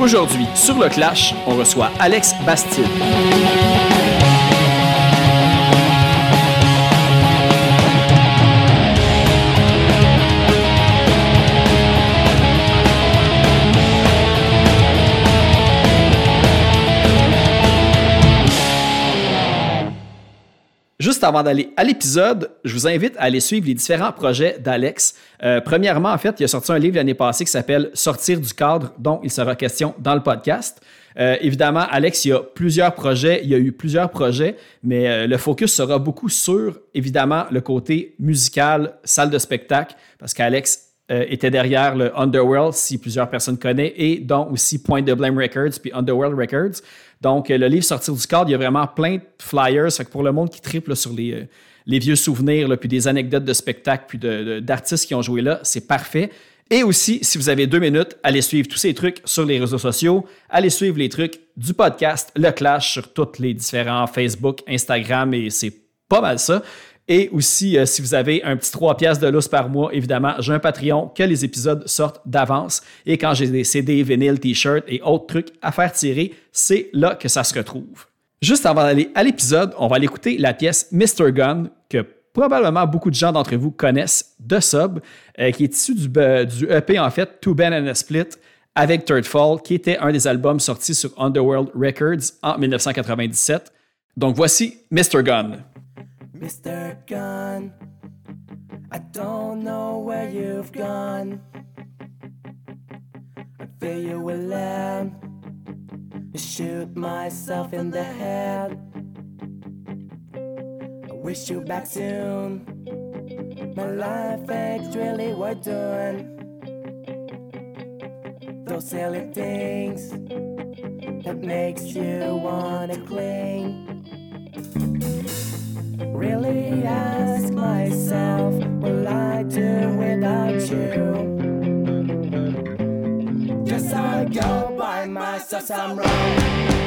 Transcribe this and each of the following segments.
Aujourd'hui, sur le Clash, on reçoit Alex Bastide. Juste avant d'aller à l'épisode, je vous invite à aller suivre les différents projets d'Alex. Euh, premièrement, en fait, il a sorti un livre l'année passée qui s'appelle Sortir du cadre, dont il sera question dans le podcast. Euh, évidemment, Alex, il y a plusieurs projets, il y a eu plusieurs projets, mais euh, le focus sera beaucoup sur, évidemment, le côté musical, salle de spectacle, parce qu'Alex était derrière le Underworld, si plusieurs personnes connaissent, et dont aussi Point de Blame Records puis Underworld Records. Donc, euh, le livre Sortir du cadre, il y a vraiment plein de flyers. Fait que pour le monde qui triple sur euh, les vieux souvenirs, puis des anecdotes de spectacles, puis d'artistes qui ont joué là, c'est parfait. Et aussi, si vous avez deux minutes, allez suivre tous ces trucs sur les réseaux sociaux. Allez suivre les trucs du podcast Le Clash sur tous les différents Facebook, Instagram, et c'est pas mal ça. Et aussi, euh, si vous avez un petit 3 pièces de lousse par mois, évidemment, j'ai un Patreon que les épisodes sortent d'avance. Et quand j'ai des CD, vinyles, t-shirts et autres trucs à faire tirer, c'est là que ça se retrouve. Juste avant d'aller à l'épisode, on va aller écouter la pièce Mr. Gun que probablement beaucoup de gens d'entre vous connaissent de Sub, euh, qui est issu du, EP en fait, Two Ben and a Split avec Third Fall, qui était un des albums sortis sur Underworld Records en 1997. Donc voici Mr. Gun. Mr. Gun, I don't know where you've gone. I feel you will land. Shoot myself in the head. I wish you back soon. My life ain't really worth doing. Those silly things that makes you wanna cling really ask myself, will I do without you? Guess I go by myself, I'm wrong.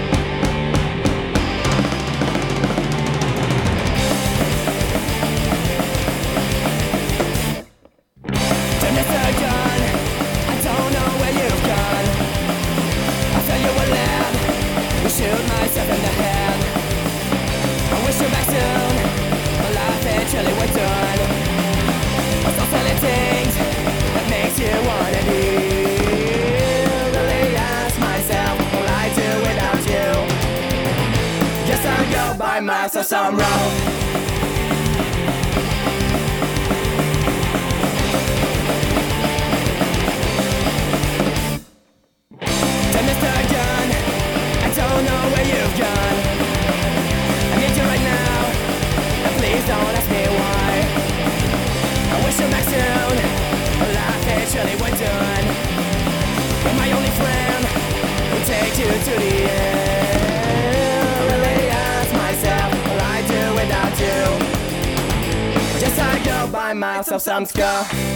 bosanska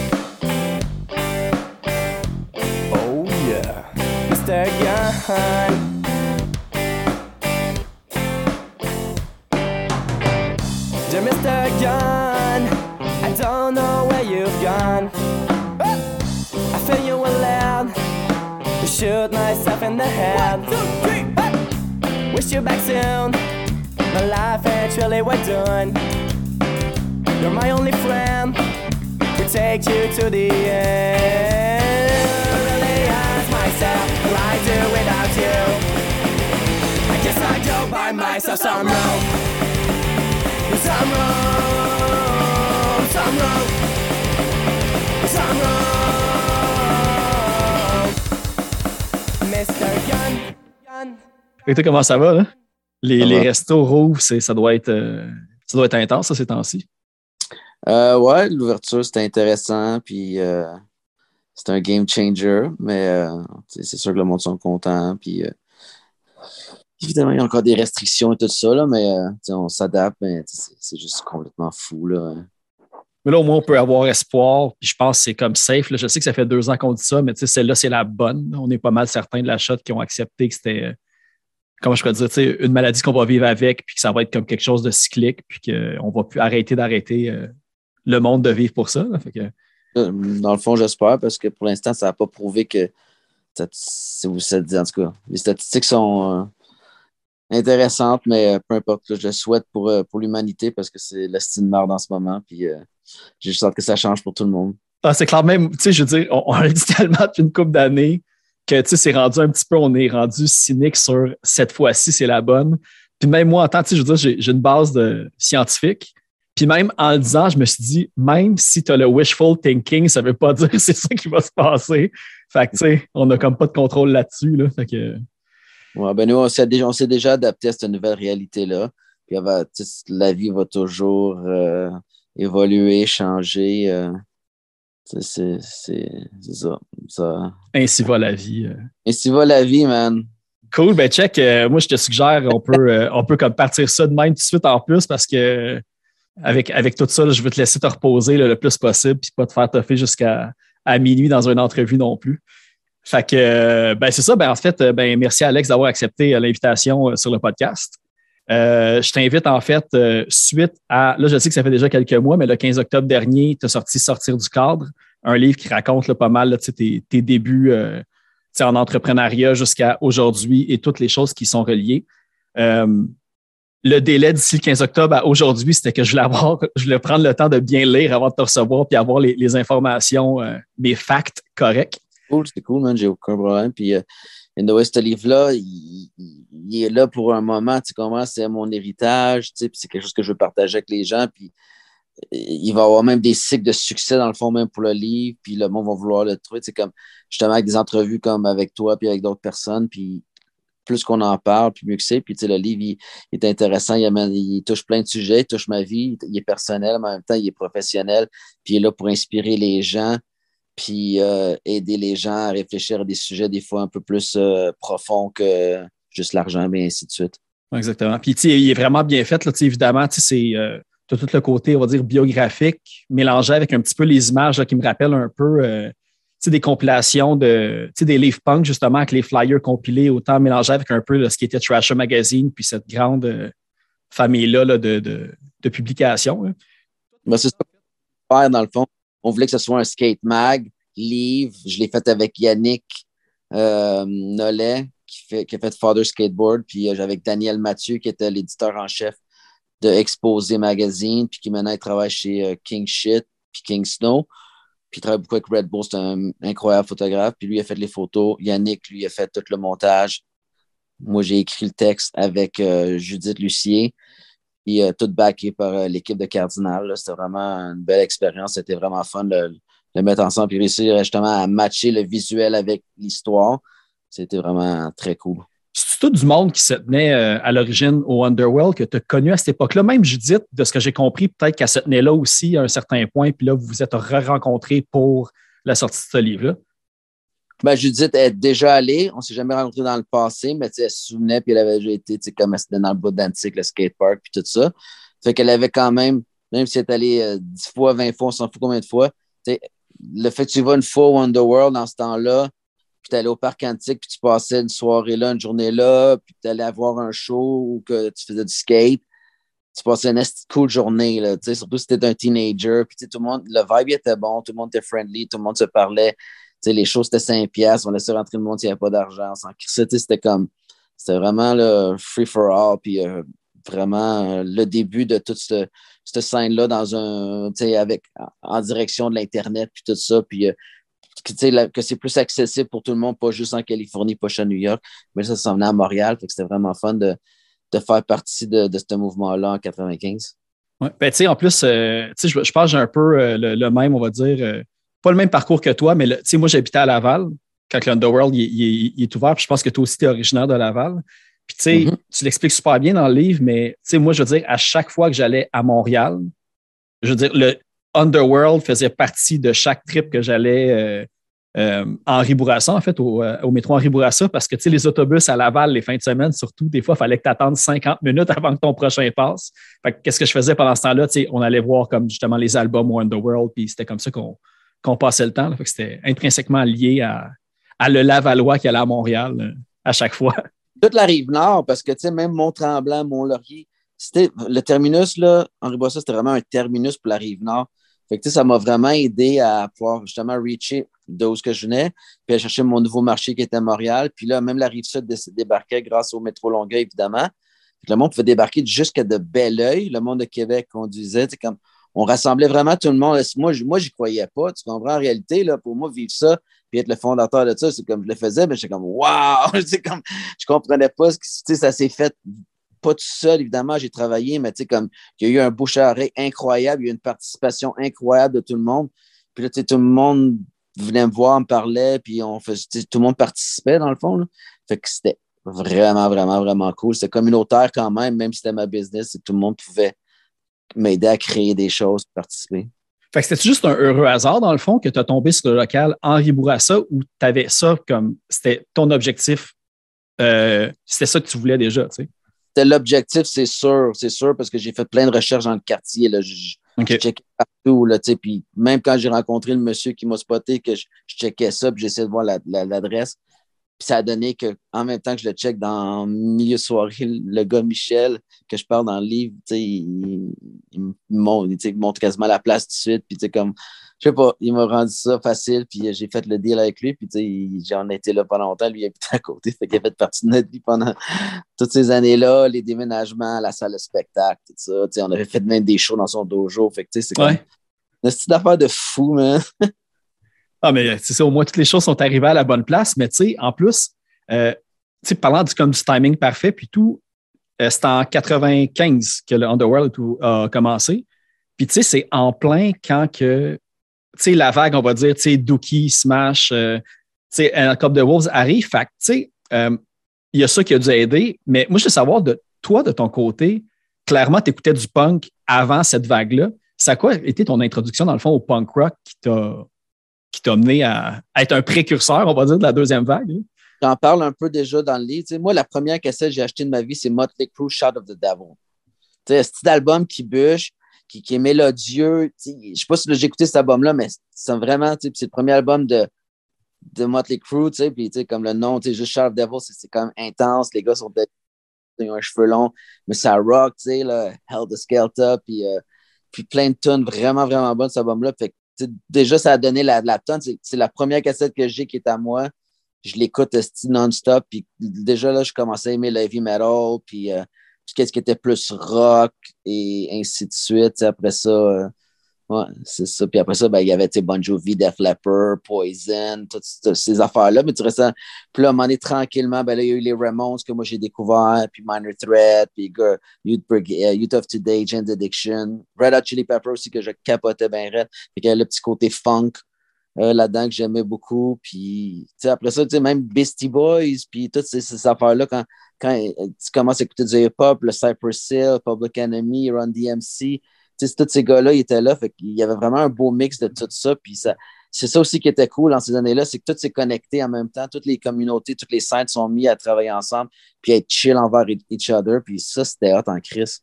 Comment ça va, là? Les, les restos rouges, ça doit être euh, ça doit être intense, ça, ces temps-ci. Euh, ouais, l'ouverture, c'était intéressant, puis euh, c'est un game changer, mais euh, c'est sûr que le monde sont contents, puis évidemment, il y a encore des restrictions et tout ça, là, mais on s'adapte, mais c'est juste complètement fou, là. Mais là, au moins, on peut avoir espoir. Puis je pense que c'est comme safe. Je sais que ça fait deux ans qu'on dit ça, mais celle-là, c'est la bonne. On est pas mal certains de la shot qui ont accepté que c'était, comment je pourrais dire, une maladie qu'on va vivre avec, puis que ça va être comme quelque chose de cyclique, puis qu'on va plus arrêter d'arrêter euh, le monde de vivre pour ça. Euh, dans le fond, j'espère, parce que pour l'instant, ça n'a pas prouvé que en tout cas, les statistiques sont intéressantes, mais peu importe. je le souhaite pour, pour l'humanité parce que c'est la de merde en ce moment. Puis j'ai juste hâte que ça change pour tout le monde. Ah, c'est clair, même, tu sais, je veux dire, on, a dit tellement depuis une couple d'années que, tu sais, c'est rendu un petit peu, on est rendu cynique sur cette fois-ci, c'est la bonne. Puis même moi, en tant, sais, je veux dire, j'ai une base de scientifique. Puis même en le disant, je me suis dit, même si tu as le wishful thinking, ça veut pas dire que c'est ça qui va se passer. Fait que, tu sais, on n'a comme pas de contrôle là-dessus. Là, fait que... Ouais, ben nous, on s'est déjà, déjà, adapté à cette nouvelle réalité-là. Puis la vie va toujours euh, évoluer, changer. Euh, c'est ça, ça, Ainsi va la vie. Euh. Ainsi va la vie, man. Cool, ben check. moi, je te suggère, on peut, on peut comme partir ça de même tout de suite en plus parce que avec, avec tout ça, je veux te laisser te reposer le plus possible puis pas te faire toffer jusqu'à à minuit dans une entrevue non plus. Fait que, ben c'est ça. Ben en fait, ben merci Alex d'avoir accepté l'invitation sur le podcast. Euh, je t'invite en fait, euh, suite à, là je sais que ça fait déjà quelques mois, mais le 15 octobre dernier, tu as sorti Sortir du cadre, un livre qui raconte pas mal tes, débuts euh, en entrepreneuriat jusqu'à aujourd'hui et toutes les choses qui sont reliées. le délai d'ici le 15 octobre à aujourd'hui, c'était que je voulais, avoir, je voulais prendre le temps de bien lire avant de te recevoir puis avoir les, informations, les facts corrects. Cool, c'est cool, man, j'ai aucun problème. Puis anyway, ce livre-là, il, est là pour un moment, tu sais c'est mon héritage, tu sais, puis c'est quelque chose que je veux partager avec les gens, puis il va y avoir même des cycles de succès dans le fond même pour le livre, puis le monde va vouloir le trouver, c'est comme justement avec des entrevues comme avec toi puis avec d'autres personnes, puis plus qu'on en parle, plus mieux que c'est. Puis, tu sais, le livre, il, est intéressant, il, il, touche plein de sujets, il touche ma vie, il est personnel, mais en même temps, il est professionnel, puis il est là pour inspirer les gens, puis euh, aider les gens à réfléchir à des sujets des fois un peu plus euh, profonds que juste l'argent, et ainsi de suite. Exactement. Puis, il est vraiment bien fait. Là, évidemment, c'est euh, tout le côté, on va dire, biographique, mélangé avec un petit peu les images qui me rappellent un peu des compilations de, des livres punk, justement, avec les flyers compilés, autant mélangés avec un peu ce qui était Trasher Magazine, puis cette grande famille-là de, de, de, publications. Ben, c'est ça, dans le fond on voulait que ce soit un skate mag, livre. Je l'ai fait avec Yannick euh, Nollet, qui, a fait Father Skateboard. Puis euh, avec Daniel Mathieu, qui était l'éditeur en chef de Exposé Magazine, puis qui maintenant travaille chez euh, King Shit, puis King Snow. Puis il travaille beaucoup avec Red Bull, c'est un incroyable photographe. Puis lui, il a fait les photos. Yannick, lui, a fait tout le montage. Moi, j'ai écrit le texte avec Judith Lucier. Puis euh, tout backé par euh, l'équipe de Cardinal. C'était vraiment une belle expérience. C'était vraiment fun de le mettre ensemble et réussir justement à matcher le visuel avec l'histoire. C'était vraiment très cool. C'est tout du monde qui se tenait euh, à l'origine au Underworld que tu as connu à cette époque-là. Même Judith, de ce que j'ai compris, peut-être qu'elle se tenait là aussi à un certain point, puis là, vous vous êtes re-rencontrés pour la sortie de ce livre-là. Ben, Judith est déjà allée. On ne s'est jamais rencontrés dans le passé, mais elle se souvenait, puis elle avait déjà été comme elle dans le bout d'Antique, le skatepark, puis tout ça. Fait qu'elle avait quand même, même si elle est allée 10 euh, fois, 20 fois, on s'en fout combien de fois, le fait que tu vas une fois au Underworld dans ce temps-là, puis tu allais au parc antique, puis tu passais une soirée là, une journée là, puis tu allais avoir un show ou que tu faisais du skate, tu passais une cool journée, là, surtout si tu étais un teenager, puis tout le monde, le vibe était bon, tout le monde était friendly, tout le monde se parlait les choses c'était 5 piastres, on laissait rentrer le monde s'il n'y avait pas d'argent. C'était comme, c'était vraiment le free for all, puis euh, vraiment euh, le début de toute cette, scène-là dans un, avec, en direction de l'Internet, puis tout ça, puis euh, que c'est plus accessible pour tout le monde, pas juste en Californie, pas juste à New York, mais ça s'en venait à Montréal, c'était vraiment fun de, faire partie de, ce mouvement-là en 95. Ouais. Ben, en plus, je pense que j'ai un peu le, même, on va dire, pas le même parcours que toi, mais moi, j'habitais à Laval quand l'Underworld il, il, est ouvert. Puis je pense que toi aussi, tu es originaire de Laval. Puis tu sais, mm-hmm. tu l'expliques super bien dans le livre, mais moi, je veux dire, à chaque fois que j'allais à Montréal, je veux dire, le Underworld faisait partie de chaque trip que j'allais euh, euh, en Ribourassa, en fait, au, euh, au métro Henri Bourassa, parce que tu sais, les autobus à Laval, les fins de semaine, surtout, des fois, il fallait que tu attendes 50 minutes avant que ton prochain passe. Fait qu'est-ce que je faisais pendant ce temps-là? Tu sais, on allait voir comme justement les albums Underworld, puis c'était comme ça qu'on qu'on passait le temps. C'était intrinsèquement lié à, à, le Lavallois qui allait à Montréal euh, à chaque fois. Toute la rive nord, parce que même Mont-Tremblant, Mont-Laurier, c'était le terminus, là, Henri Bossa, c'était vraiment un terminus pour la rive nord. Fait que, ça m'a vraiment aidé à pouvoir justement reacher de où je venais, puis aller chercher mon nouveau marché qui était à Montréal. Puis là, même la rive sud débarquait grâce au métro Longueuil, évidemment. Le monde pouvait débarquer jusqu'à de Belleuil. Le monde de Québec conduisait. Comme, on rassemblait vraiment tout le monde. Moi, je moi, j'y croyais pas. Tu comprends? En réalité, là, pour moi, vivre ça, puis être le fondateur de ça, c'est comme je le faisais, mais j'étais comme Waouh! comme je comprenais pas ce que ça s'est fait pas tout seul, évidemment, j'ai travaillé, mais tu sais, comme il y a eu un bouche à incroyable, il une participation incroyable de tout le monde. Puis là, tout le monde venait me voir, me parlait, puis on faisait, tout le monde participait dans le fond. Que c'était vraiment, vraiment, vraiment cool. C'était communautaire quand même, même si c'était ma business, et tout le monde pouvait m'aider à créer des choses, participer. Fait que c'était juste un heureux hasard, dans le fond, que tu as tombé sur le local Henri Bourassa ou tu avais ça comme c'était ton objectif? Euh, c'était ça que tu voulais déjà, tu sais? C'était l'objectif, c'est sûr, c'est sûr, parce que j'ai fait plein de recherches dans le quartier. Là. Je, partout, là, puis même quand j'ai rencontré le monsieur qui m'a spoté, que je, checkais ça, puis j'essayais de voir l'adresse. Puis ça a donné qu'en même temps que je le check dans milieu de soirée, le gars Michel, que je parle dans le livre, il, il, montre, il, montre quasiment la place tout de suite. Puis comme, je sais pas, il m'a rendu ça facile, puis j'ai fait le deal avec lui, puis j'en ai été là pendant longtemps, lui il habitait à côté, fait qu'il a fait partie de notre vie pendant toutes ces années-là, les déménagements, la salle de spectacle, tout ça. On avait fait même des shows dans son dojo, fait que c'est comme une petite affaire de fou, man. Ah, mais c'est ça, au moins toutes les choses sont arrivées à la bonne place. Mais tu sais, en plus, euh, tu sais, parlant du, comme, du timing parfait, puis tout, euh, c'est en 95 que le Underworld a commencé. Puis tu sais, c'est en plein quand que, tu sais, la vague, on va dire, tu sais, Dookie, Smash, euh, tu sais, Cup de Wolves arrive. Fait tu sais, il y a ça qui a dû aider. Mais moi, je veux savoir, de toi, de ton côté, clairement, tu écoutais du punk avant cette vague-là. Ça a quoi été ton introduction, dans le fond, au punk rock qui t'a qui t'a amené à, être un précurseur, on va dire, de la deuxième vague. Hein? J'en parle un peu déjà dans le livre. moi, la première cassette que j'ai achetée de ma vie, c'est Motley Crue Shot of the Devil. C'est un petit album qui bûche, qui, est mélodieux? Je ne sais pas si j'ai écouté cet album-là, mais c'est vraiment, c'est le premier album de, de Motley Crue, puis comme le nom, juste Shot of the Devil, c'est quand même intense. Les gars sont ils ont un cheveu long, mais ça rock, tu sais, Hell the Skelter, puis, euh, puis plein de tunes vraiment, vraiment bonnes, cet album-là. Fait déjà, ça a donné la, la tonne. C'est la première cassette que j'ai qui est à moi. Je l'écoute non-stop. Puis déjà, là, je commençais à aimer le heavy metal. Puis euh, qu'est-ce qui était plus rock et ainsi de suite. Après ça, euh, Ouais, c'est ça. Puis après ça, ben, il y avait Bon Jovi, Def Leppard, Poison, toutes, ces affaires-là. Mais tu restes. Puis là, à un moment donné, tranquillement, ben, là, il y a eu les Ramones que moi j'ai découvert, puis Minor Threat, puis Youth, uh, Youth of Today, Gen Addiction, Red Hot Chili Pepper aussi que je capotais bien red. Puis qu'il y avait le petit côté funk euh, là-dedans que j'aimais beaucoup. Puis après ça, même Beastie Boys, puis toutes ces, ces affaires-là, quand, quand euh, tu commences à écouter du hip-hop, le Cypress Hill, Public Enemy, Run DMC, tous ces gars-là, ils étaient là. Fait il y avait vraiment un beau mix de tout ça. Puis ça, c'est ça aussi qui était cool dans ces années-là, c'est que tout s'est connecté en même temps. Toutes les communautés, toutes les scènes sont mis à travailler ensemble, puis à être chill envers each other. Puis ça, c'était hot en crise.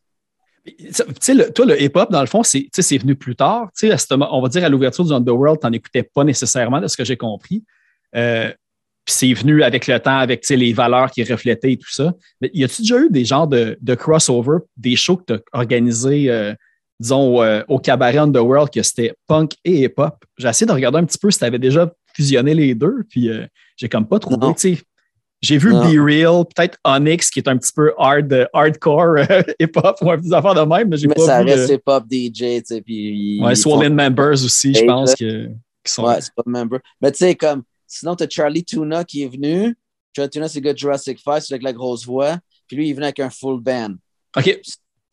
Sais, toi, le hip-hop, dans le fond, c'est venu plus tard. on va dire à l'ouverture du Underworld, tu n'en écoutais pas nécessairement, de ce que j'ai compris. Euh, puis c'est venu avec le temps, avec les valeurs qui reflétaient et tout ça. Mais y a-tu déjà eu des genres de, de crossover, des shows que tu as organisés euh, disons, euh, au cabaret Underworld, que c'était punk et hip-hop. J'ai essayé de regarder un petit peu si tu avais déjà fusionné les deux, puis euh, j'ai comme pas trouvé. J'ai vu Be Real, peut-être Onyx, qui est un petit peu hard, hardcore euh, hip-hop ou un petit affaire de même, mais j'ai pas ça vu. reste hip-hop DJ, tu sais. Puis ouais, Swollen Members aussi, je pense, que, qui sont. Ouais, c'est pas member. Mais tu sais, comme, sinon, tu as Charlie Tuna qui est venu. Charlie Tuna, c'est le gars de Jurassic Five, c'est avec la grosse voix. Puis lui, il est venu avec un full band. OK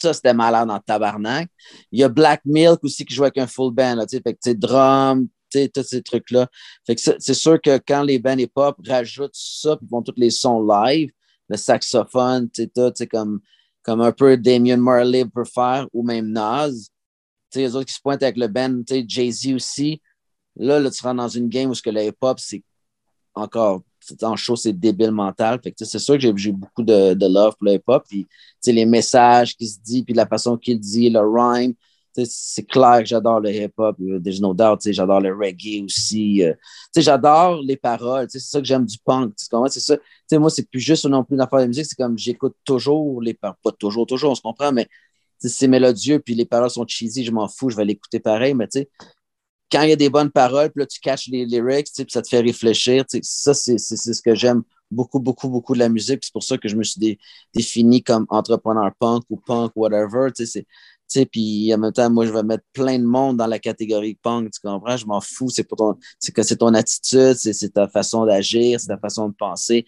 ça, c'était malade en tabarnak. Il y a Black Milk aussi qui joue avec un full band, là, fait que, drum, tous ces trucs-là. Fait que c'est sûr que quand les bands hip-hop rajoutent ça, puis font tous les sons live, le saxophone, tu sais, comme, comme un peu Damien Marley peut faire, ou même Nas, tu les autres qui se pointent avec le band, Jay-Z aussi. Là, là, tu rentres dans une game où ce que le hip-hop, c'est encore en show, c'est débile mental. c'est sûr que j'ai beaucoup de, de, love pour le hip-hop. Puis, les messages qui se disent, puis la façon qu'il dit, le rhyme, c'est clair que j'adore le hip-hop. There's no doubt. J'adore le reggae aussi. Euh. j'adore les paroles. C'est ça que j'aime du punk. C'est ça. moi, c'est plus juste non plus une affaire de musique. C'est comme j'écoute toujours les paroles. Pas toujours, toujours, on se comprend, mais c'est mélodieux. Puis les paroles sont cheesy. Je m'en fous. Je vais l'écouter pareil. Mais tu sais, quand il y a des bonnes paroles, puis là, tu caches les lyrics, puis ça te fait réfléchir. Ça, c'est ce que j'aime beaucoup, beaucoup, beaucoup de la musique. C'est pour ça que je me suis défini comme entrepreneur punk ou punk, whatever. Puis en même temps, moi, je vais mettre plein de monde dans la catégorie punk, tu comprends? Je m'en fous. C'est pour ton, c'est ton attitude, c'est ta façon d'agir, c'est ta façon de penser.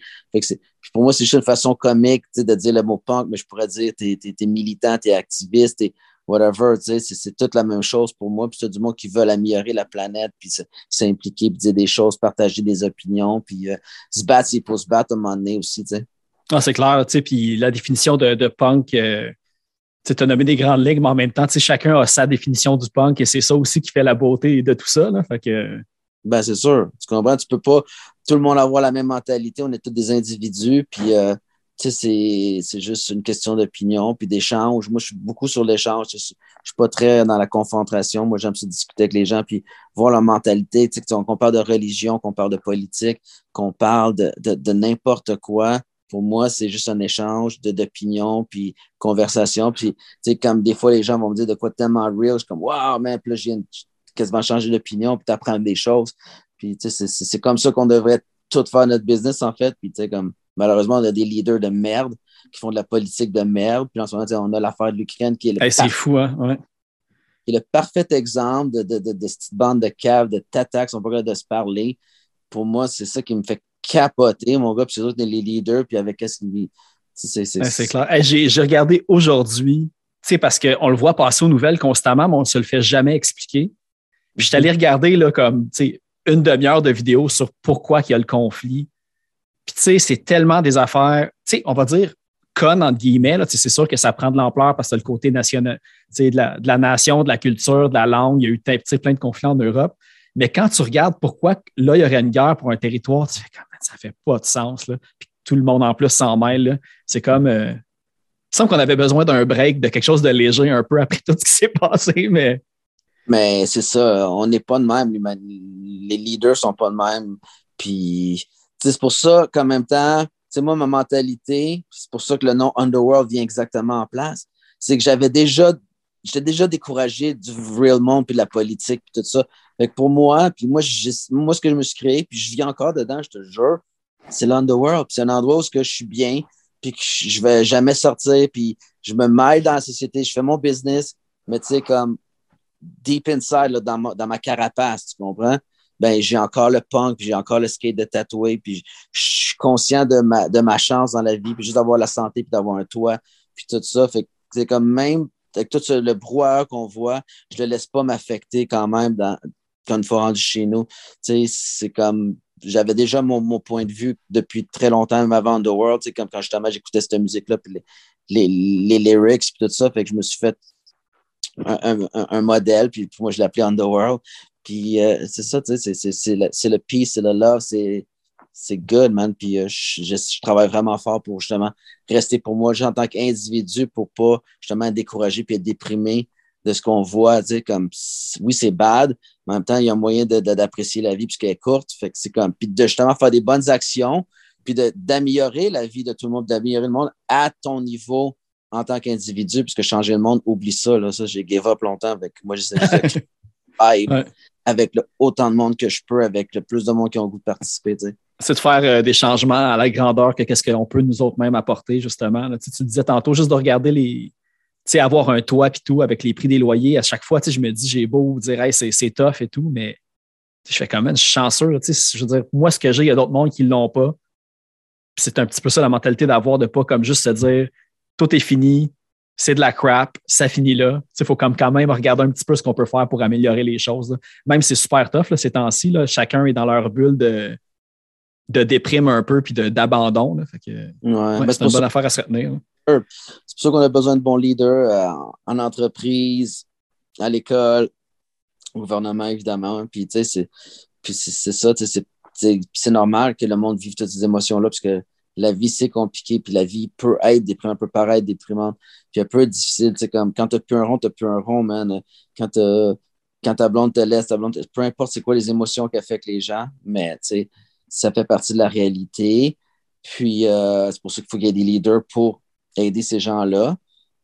Pour moi, c'est juste une façon comique de dire le mot punk, mais je pourrais dire t'es es, militant, t'es activiste, whatever, tu sais, c'est toute la même chose pour moi. Puis c'est du monde qui veulent améliorer la planète, puis s'impliquer, puis dire des choses, partager des opinions, puis euh, se battre s'il faut se battre à un moment donné aussi, tu sais. Ah, c'est clair, tu sais, puis la définition de, de punk, euh, tu as nommé des grandes lignes, mais en même temps, tu sais, chacun a sa définition du punk et c'est ça aussi qui fait la beauté de tout ça, là. Fait que... Ben, c'est sûr. Tu comprends? Tu peux pas tout le monde avoir la même mentalité. On est tous des individus, puis euh, c'est juste une question d'opinion puis d'échange. Moi, je suis beaucoup sur l'échange. Je ne suis pas très dans la confrontation. Moi, j'aime se discuter avec les gens puis voir leur mentalité. Qu'on parle de religion, qu'on parle de politique, qu'on parle de, de, n'importe quoi. Pour moi, c'est juste un échange d'opinion puis conversation. Puis, comme des fois, les gens vont me dire de quoi tellement real. Je suis comme, wow, man, puis là, je viens quasiment changer d'opinion puis t'apprendre des choses. Puis, c'est comme ça qu'on devrait tout faire notre business, en fait. Puis, tu sais, comme, Malheureusement, on a des leaders de merde qui font de la politique de merde. Puis en ce moment, on a l'affaire de l'Ukraine qui est le, c'est fou, hein? ouais. qui est le parfait exemple de, de, de, cette bande de caves, de tatacs, on peut de se parler. Pour moi, c'est ça qui me fait capoter, mon gars. Puis c'est eux les leaders, puis avec qu'est-ce qu'ils. C'est clair. j'ai regardé aujourd'hui, parce qu'on le voit passer aux nouvelles constamment, mais on ne se le fait jamais expliquer. Puis je suis allé regarder là, comme une demi-heure de vidéo sur pourquoi il y a le conflit puis, tu sais, c'est tellement des affaires, tu sais, on va dire connes, entre guillemets. C'est sûr que ça prend de l'ampleur parce que le côté national, de la, de la nation, de la culture, de la langue. Il y a eu plein de conflits en Europe. Mais quand tu regardes pourquoi là, il y aurait une guerre pour un territoire, tu fais comme ça fait pas de sens. Là. Puis tout le monde en plus s'en mêle. C'est comme. Euh, il semble qu'on avait besoin d'un break, de quelque chose de léger un peu après tout ce qui s'est passé, mais. Mais c'est ça, on n'est pas de même. Les leaders sont pas de même. Puis c'est pour ça qu'en même temps, c'est moi, ma mentalité, c'est pour ça que le nom Underworld vient exactement en place, c'est que j'avais déjà, j'étais déjà découragé du real monde, puis de la politique, puis tout ça. Fait que pour moi, puis moi, moi, ce que je me suis créé, puis je vis encore dedans, je te jure, c'est l'Underworld. c'est un endroit où je suis bien, puis que je vais jamais sortir, puis je me mêle dans la société, je fais mon business, mais tu sais, comme deep inside, dans, ma, dans ma carapace, tu comprends? Ben j'ai encore le punk, j'ai encore le skate de tatoué, puis je suis conscient de ma, de ma chance dans la vie, puis juste d'avoir la santé, puis d'avoir un toit, puis tout ça. Fait que c'est comme même avec tout le brouhaha qu'on voit, je le laisse pas m'affecter quand même dans, quand une fois rendu chez nous. C'est comme j'avais déjà mon, mon, point de vue depuis très longtemps, même avant Underworld, comme quand justement j'écoutais cette musique-là, puis les, les, les, lyrics, puis tout ça, fait que je me suis fait un, un, un modèle, puis moi je l'appelais Underworld. Puis euh, c'est ça, tu sais, c'est le peace, c'est le love, c'est good, man. Puis euh, je, travaille vraiment fort pour justement rester pour moi, en tant qu'individu, pour pas justement être découragé puis être déprimé de ce qu'on voit, tu sais, comme oui, c'est bad, mais en même temps, il y a moyen d'apprécier la vie puisqu'elle est courte. Fait que c'est comme, puis de justement faire des bonnes actions, puis d'améliorer la vie de tout le monde, d'améliorer le monde à ton niveau en tant qu'individu, puisque changer le monde, oublie ça, là, ça, j'ai give up longtemps avec moi, j'essaie de avec autant de monde que je peux, avec le plus de monde qui ont le goût de participer. C'est de faire euh, des changements à la grandeur que qu'est-ce qu'on peut nous autres même apporter, justement. Tu, disais tantôt juste de regarder les. Tu sais, avoir un toit et tout avec les prix des loyers. À chaque fois, je me dis, j'ai beau dire, hey, c'est tough et tout, mais je fais quand même, je suis chanceux. Je veux dire, moi, ce que j'ai, il y a d'autres mondes qui ne l'ont pas. C'est un petit peu ça la mentalité d'avoir, de pas comme juste se dire, tout est fini, c'est de la crap, ça finit là. Il faut quand même regarder un petit peu ce qu'on peut faire pour améliorer les choses. Même si c'est super tough là, ces temps-ci, chacun est dans leur bulle de, de déprime un peu puis d'abandon. Ouais, ben, c'est une bonne affaire à se retenir. C'est pour ça qu'on a besoin de bons leaders euh, en entreprise, à l'école, au gouvernement, évidemment. Puis, c'est ça, c'est normal que le monde vive toutes ces émotions-là, parce que la vie, c'est compliqué, puis la vie peut être déprimante, peut paraître déprimante, puis elle peut être difficile. C'est comme quand t'as plus un rond, t'as plus un rond, man. Quand, quand ta blonde te laisse, ta blonde, peu importe c'est quoi les émotions qu'affectent les gens, mais ça fait partie de la réalité. Puis euh, c'est pour ça qu'il faut qu'il y ait des leaders pour aider ces gens-là.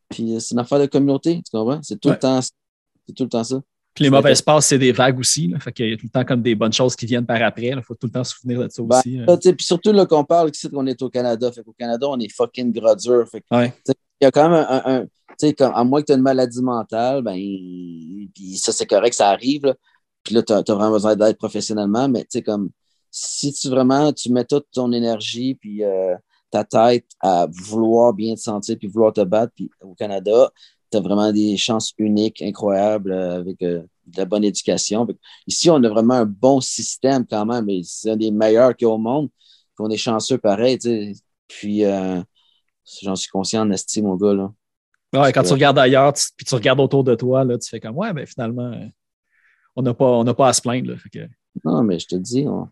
Puis c'est une affaire de communauté, tu comprends? C'est tout, le temps, c'est tout le temps ça. Puis les mauvaises passes, c'est des vagues aussi. Là. Fait qu'il y a tout le temps comme des bonnes choses qui viennent par après. Il faut tout le temps se souvenir de ça Ben, aussi. hein. là, tu sais, Puis surtout là, qu'on parle ici qu'on est au Canada. Fait qu'au Canada, on est fucking gras dur. Fait que, Ouais. il y a quand même un. un- tu sais, à moins que tu aies une maladie mentale, ben, puis ça, c'est correct, ça arrive. Là. Puis là, tu as, vraiment besoin d'aide professionnellement. Mais tu sais, comme si tu vraiment tu mets toute ton énergie puis euh, ta tête à vouloir bien te sentir puis vouloir te battre, puis au Canada, tu as vraiment des chances uniques, incroyables, euh, avec euh, de la bonne éducation. Ici, on a vraiment un bon système quand même. et C'est un des meilleurs qu'il y a au monde. Puis on est chanceux pareil. Puis euh, j'en suis conscient en estime, mon gars. Là. Ouais, quand tu regardes ailleurs, tu- puis tu regardes autour de toi, là, tu fais comme Ouais, ben finalement, on n'a pas, on pas à se plaindre. là. Fait que- Non, mais je te dis, on,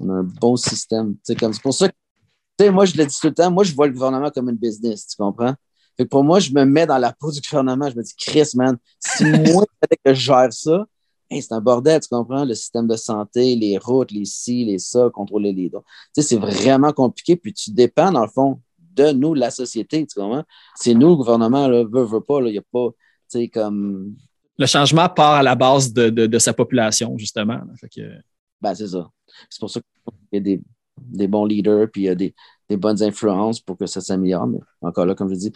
on a un bon système. C'est pour ça que, moi, je le dis tout le temps, moi, je vois le gouvernement comme une business, tu comprends? Fait que pour moi, je me mets dans la peau du gouvernement, je me dis, Chris, man, si moi, que je gère ça, hey, c'est un bordel, tu comprends? Le système de santé, les routes, les ci, les ça, contrôler les dons. Tu sais, c'est vraiment compliqué, puis tu dépends, dans le fond, de nous, la société, tu comprends? C'est nous, le gouvernement, là, veut, veut pas, il n'y a pas, tu sais, comme, Le changement part à la base de, de- de sa population, justement. là. Fait que- Ben, c'est ça. C'est pour ça qu'il y a des, des bons leaders, puis il y a des, des bonnes influences pour que ça s'améliore. Mais encore là, comme je dis,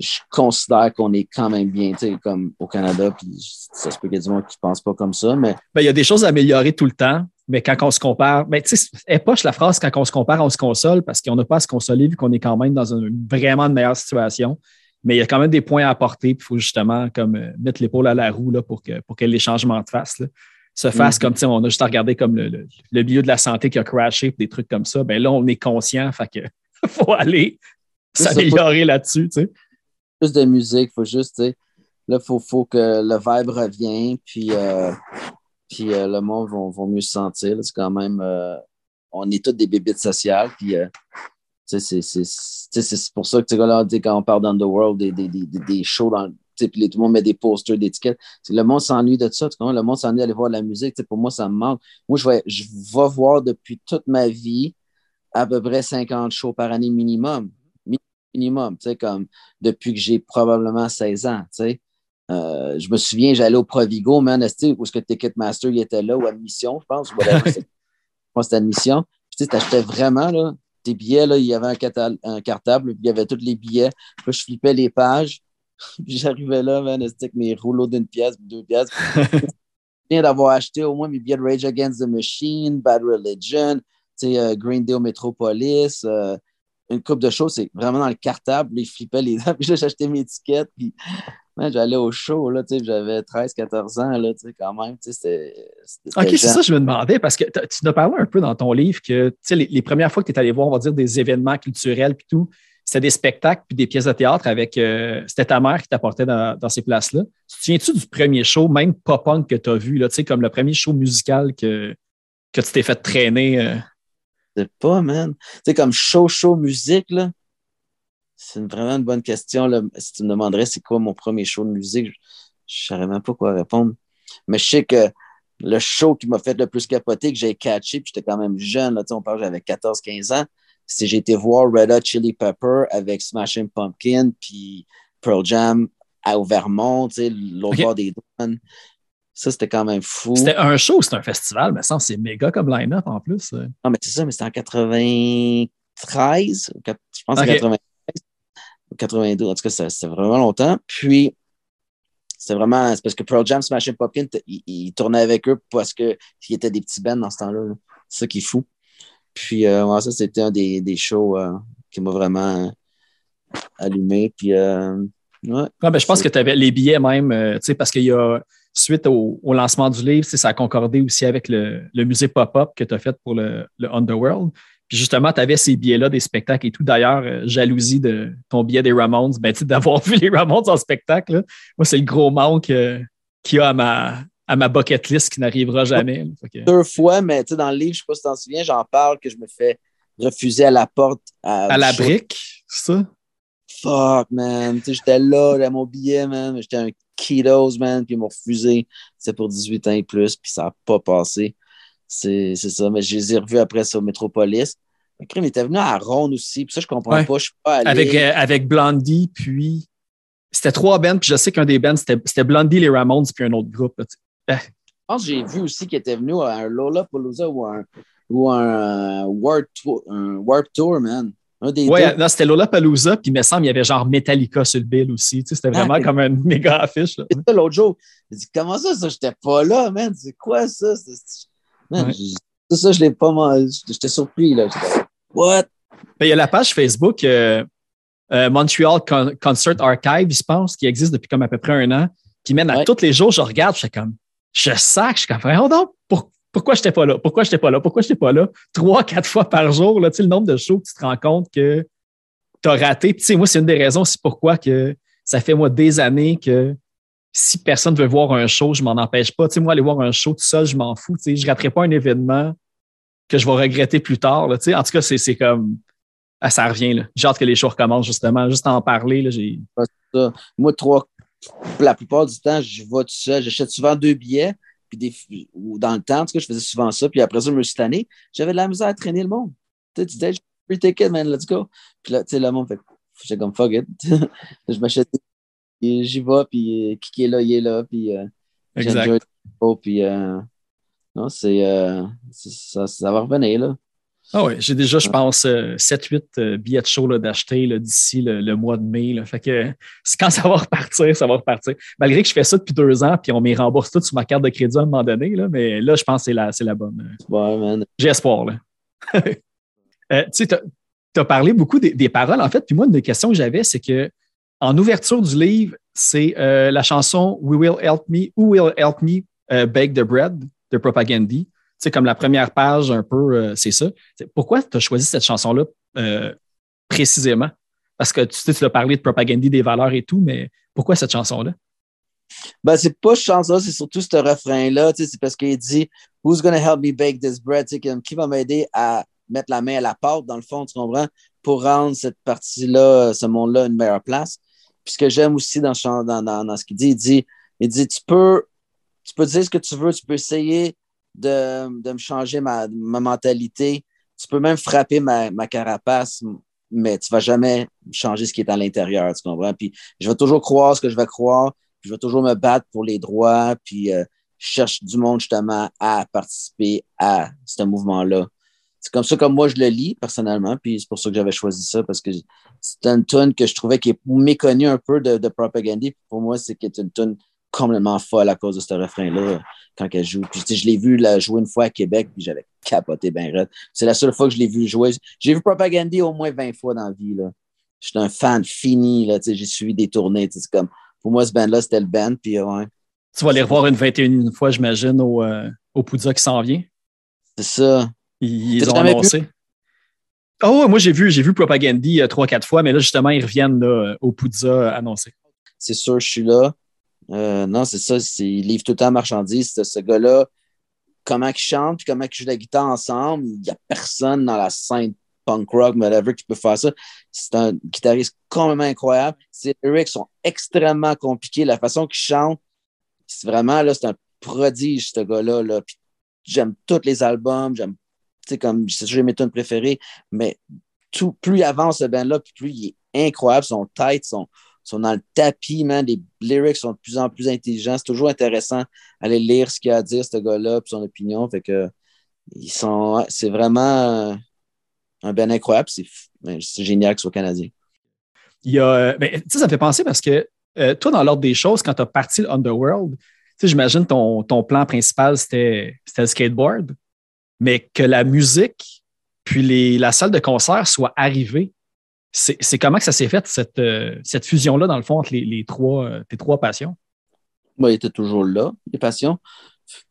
je considère qu'on est quand même bien, tu sais, comme au Canada, puis ça se peut qu'il y ait du monde qui ne pense pas comme ça, mais Ben, il y a des choses à améliorer tout le temps, mais quand on se compare, ben, tu sais, est poche la phrase quand on se compare, on se console parce qu'on n'a pas à se consoler vu qu'on est quand même dans une vraiment de meilleure situation. Mais il y a quand même des points à apporter, puis il faut justement comme euh, mettre l'épaule à la roue là, pour, que, pour que les changements se fassent. là, se fassent Mhm. comme tu sais, on a juste à regarder comme le, le, le milieu de la santé qui a crashé, puis des trucs comme ça. Ben là, on est conscient, fait que faut aller s'améliorer là-dessus. tu sais. Plus de musique, faut juste, là, faut, faut que le vibe revienne, puis, euh, puis euh, le monde va, mieux se sentir. C'est quand même, euh, on est tous des bébites sociales, puis c'est- pour ça que là, quand on parle d'Underworld, des, des, des, des- shows, dans, puis tout le monde met des posters, des étiquettes. Le monde s'ennuie de ça? Le monde s'ennuie d'aller voir la musique. Tu sais, pour moi, ça me manque. Moi, je vais, je vais voir depuis toute ma vie à peu près 50 shows par année minimum. Mi- Minimum, tu sais, comme depuis que j'ai probablement 16 ans, tu sais. Euh, je me souviens, j'allais au Provigo, man, où est-ce que Ticketmaster il était là, ou Admission, je pense, ou whatever. je pense que c'était Admission. Puis tu sais, t'achetais vraiment, là, tes billets, là, il y avait un, cartable, puis il y avait tous les billets. Puis là, je flippais les pages, puis j'arrivais là, man, avec mes rouleaux d'une pièce, deux pièces. Je viens d'avoir acheté au moins mes billets de Rage Against the Machine, Bad Religion, tu sais, euh, Green Day au Metropolis, euh, une coupe de choses, c'est vraiment dans le cartable, là, ils flippaient les dents, puis là, j'achetais mes tickets, puis j'allais au show, là, tu sais, j'avais 13, 14 ans, là, tu sais, quand même, tu sais, c'était... c'était OK, c'est ça, je me demandais, parce que tu nous as parlé un peu dans ton livre que tu sais, les, les premières fois que tu es allé voir, on va dire, des événements culturels puis tout, c'était des spectacles puis des pièces de théâtre avec. euh, c'était ta mère qui t'apportait dans, dans ces places-là. Tu te souviens-tu du premier show, même pop-punk que tu as vu, là, tu sais, comme le premier show musical que, que tu t'es fait traîner? euh? Je sais pas, man. Tu sais, comme show, show, musique, là, c'est vraiment une bonne question, là. Si tu me demanderais c'est quoi mon premier show de musique, je ne saurais même pas quoi répondre. Mais je sais que le show qui m'a fait le plus capoter, que j'ai catché, puis j'étais quand même jeune, là, on parle, j'avais 14-15 ans, c'est j'ai été voir Red Hot Chili Pepper avec Smashing Pumpkin, puis Pearl Jam à Vermont, tu sais, l'autre Ok. bord des douanes. Ça, c'était quand même fou. C'était un show c'était un festival? Mais ça, c'est méga comme line-up en plus. Non, mais c'est ça, mais c'était en 93, ou quat- je pense en Ok. 93 ou 92. En tout cas, c'était vraiment longtemps. Puis, c'est vraiment, c'est parce que Pearl Jam, Smashing Pumpkin, ils tournaient avec eux parce qu'ils étaient des petits bands dans ce temps-là. là. C'est ça qui est fou. Puis, euh, ouais, ça, c'était un des, des shows euh, qui m'a vraiment euh, allumé. Puis, euh, ouais. Ouais, ben, je pense que tu avais les billets même, tu sais, parce qu'il y a, suite au, au lancement du livre, ça a concordé aussi avec le, le musée pop-up que tu as fait pour le, le Underworld. Puis justement, tu avais ces billets-là des spectacles et tout. D'ailleurs, euh, jalousie de ton billet des Ramones, ben, tu sais, d'avoir vu les Ramones en spectacle. là. Moi, c'est le gros manque euh, qu'il y a à ma, à ma bucket list qui n'arrivera jamais. que- Deux fois, mais tu sais, dans le livre, je sais pas si tu t'en souviens, j'en parle que je me fais refuser à la porte. à la brique, c'est ça? fuck, man. Tu sais, j'étais là, j'avais mon billet, man. J'étais un Ketos, man. Puis ils m'ont refusé. C'était pour 18 ans et plus. Puis ça n'a pas passé. C'est ça. Mais je les ai revus après ça au Métropolis. Le crime était venu à Ronde aussi. Puis ça, je comprends Ouais. pas. Je suis pas allé. Avec, euh, avec Blondie, puis c'était trois bands, puis je sais qu'un des bands, c'était Blondie, les Ramones, puis un autre groupe. là. Je pense que j'ai vu aussi qu'il était venu à un Lollapalooza ou un, ou un, Warp, Tour, un Warp Tour, man. Ouais, non, c'était Lollapalooza, puis il me semble qu'il y avait genre Metallica sur le bill aussi. Tu sais, c'était vraiment comme une méga affiche. L'autre jour, j'ai dit Comment ça, ça, j'étais pas là, man? C'est quoi ça? Man, ça, je l'ai pas mal. J'étais surpris, là. What? Ben, il y a la page Facebook euh, euh, Montreal Concert Archive, je pense, qui existe depuis comme à peu près un an, qui mène à tous les jours, je regarde, je suis comme, je sac, je suis comme, oh non, pourquoi je n'étais pas là? Pourquoi je n'étais pas là? Pourquoi je n'étais pas là? Trois, quatre fois par jour, là, le nombre de shows que tu te rends compte que tu as raté. Puis, moi, c'est une des raisons aussi pourquoi que ça fait, moi, des années que si personne veut voir un show, je m'en empêche pas. Tu sais, moi, aller voir un show tout seul, je m'en fous. Je ne raterai pas un événement que je vais regretter plus tard. En tout cas, c'est comme. Ah, ça revient. J'ai hâte que les shows recommencent, justement. Juste en parler. Là, j'ai... Moi, trois, la plupart du temps, je vais tout seul. J'achète souvent deux billets. Puis des, ou dans le temps, en tout cas, je faisais souvent ça. Puis après ça, je me suis tanné. J'avais de la misère à traîner le monde. Tu disais, free ticket, man, let's go. Puis là, tu sais, le monde fait, j'étais comme fuck it. je m'achète, j'y vais, puis qui est là, il est là, puis euh, exact. Puis euh, non, c'est, euh, ça, ça va revenir, là. Ah oui, j'ai déjà, je pense, 7-8 euh, euh, billets de show d'acheter d'ici le, mois de mai. Là. Fait que quand ça va repartir, ça va repartir. Malgré que je fais ça depuis deux ans, puis on m'y rembourse tout sur ma carte de crédit à un moment donné, là, mais là, je pense que c'est la, la bonne. Ouais, man. J'ai espoir. Là. euh, tu sais, tu as parlé beaucoup des, paroles, en fait. Puis moi, une des questions que j'avais, c'est que en ouverture du livre, c'est euh, la chanson We Will Help Me, Who Will Help Me Bake the Bread de Propagandy sais, comme la première page, un peu, euh, c'est ça. Pourquoi tu as choisi cette chanson-là euh, précisément? Parce que tu sais, tu as parlé de propagandie des valeurs et tout, mais pourquoi cette chanson-là? Ben, c'est pas cette chanson c'est surtout ce refrain-là. C'est parce qu'il dit Who's gonna help me bake this bread? Qui va m'aider à mettre la main à la pâte, dans le fond, tu comprends, pour rendre cette partie-là, ce monde-là, une meilleure place. Puis ce que j'aime aussi dans, dans ce qu'il dit, il dit, il dit tu peux, tu peux dire ce que tu veux, tu peux essayer de, me changer ma, mentalité. Tu peux même frapper ma, carapace, mais tu ne vas jamais changer ce qui est à l'intérieur, tu comprends? Puis je vais toujours croire ce que je vais croire, puis je vais toujours me battre pour les droits, puis euh, je cherche du monde justement à participer à ce mouvement-là. C'est comme ça comme moi je le lis personnellement, puis c'est pour ça que j'avais choisi ça, parce que c'est une tune que je trouvais qui est méconnue un peu de, de propagande. Pour moi, c'est une tune complètement folle à cause de ce refrain-là quand elle joue. Puis, je l'ai vu la jouer une fois à Québec, puis j'avais capoté bien raide. C'est la seule fois que je l'ai vu jouer. J'ai vu Propagandy au moins 20 fois dans la vie. Là. J'étais un fan fini. Là, j'ai suivi des tournées. Comme, pour moi, ce band-là, c'était le band. Puis, ouais. Tu vas les revoir une 21 fois, j'imagine, au, euh, au Poudja qui s'en vient. C'est ça. Ils, ont annoncé. Oh, moi, j'ai vu, j'ai vu Propagandy euh, trois, quatre fois, mais là, justement, ils reviennent là, au Poudja annoncé. C'est sûr, je suis là. Euh, non, c'est ça. Il livre tout le temps marchandise. Ce gars-là, comment il chante comment il joue la guitare ensemble, il n'y a personne dans la scène punk rock, whatever, qui peut faire ça. C'est un guitariste complètement incroyable. Ses lyrics sont extrêmement compliqués. La façon qu'il chante, c'est vraiment, là, un prodige, ce gars-là. Là. J'aime tous les albums, j'aime, comme, c'est toujours mes tunes préférées, mais tout, plus il avance ce band-là, plus il est incroyable. Son tête, son, sont dans le tapis. Les lyrics sont de plus en plus intelligents. C'est toujours intéressant d'aller lire ce qu'il a à dire, ce gars-là, puis son opinion. Fait que ils sont. C'est vraiment un ben incroyable. C'est génial que ce soit canadien. Il y a, euh, ben, ça fait penser parce que euh, toi, dans l'ordre des choses, quand tu as parti l'Underworld, j'imagine ton, ton plan principal, c'était le skateboard, mais que la musique puis les, la salle de concert soit arrivée c'est comment que ça s'est fait, cette, euh, fusion-là, dans le fond, entre les, trois, euh, tes trois passions? Moi, il était toujours là, les passions.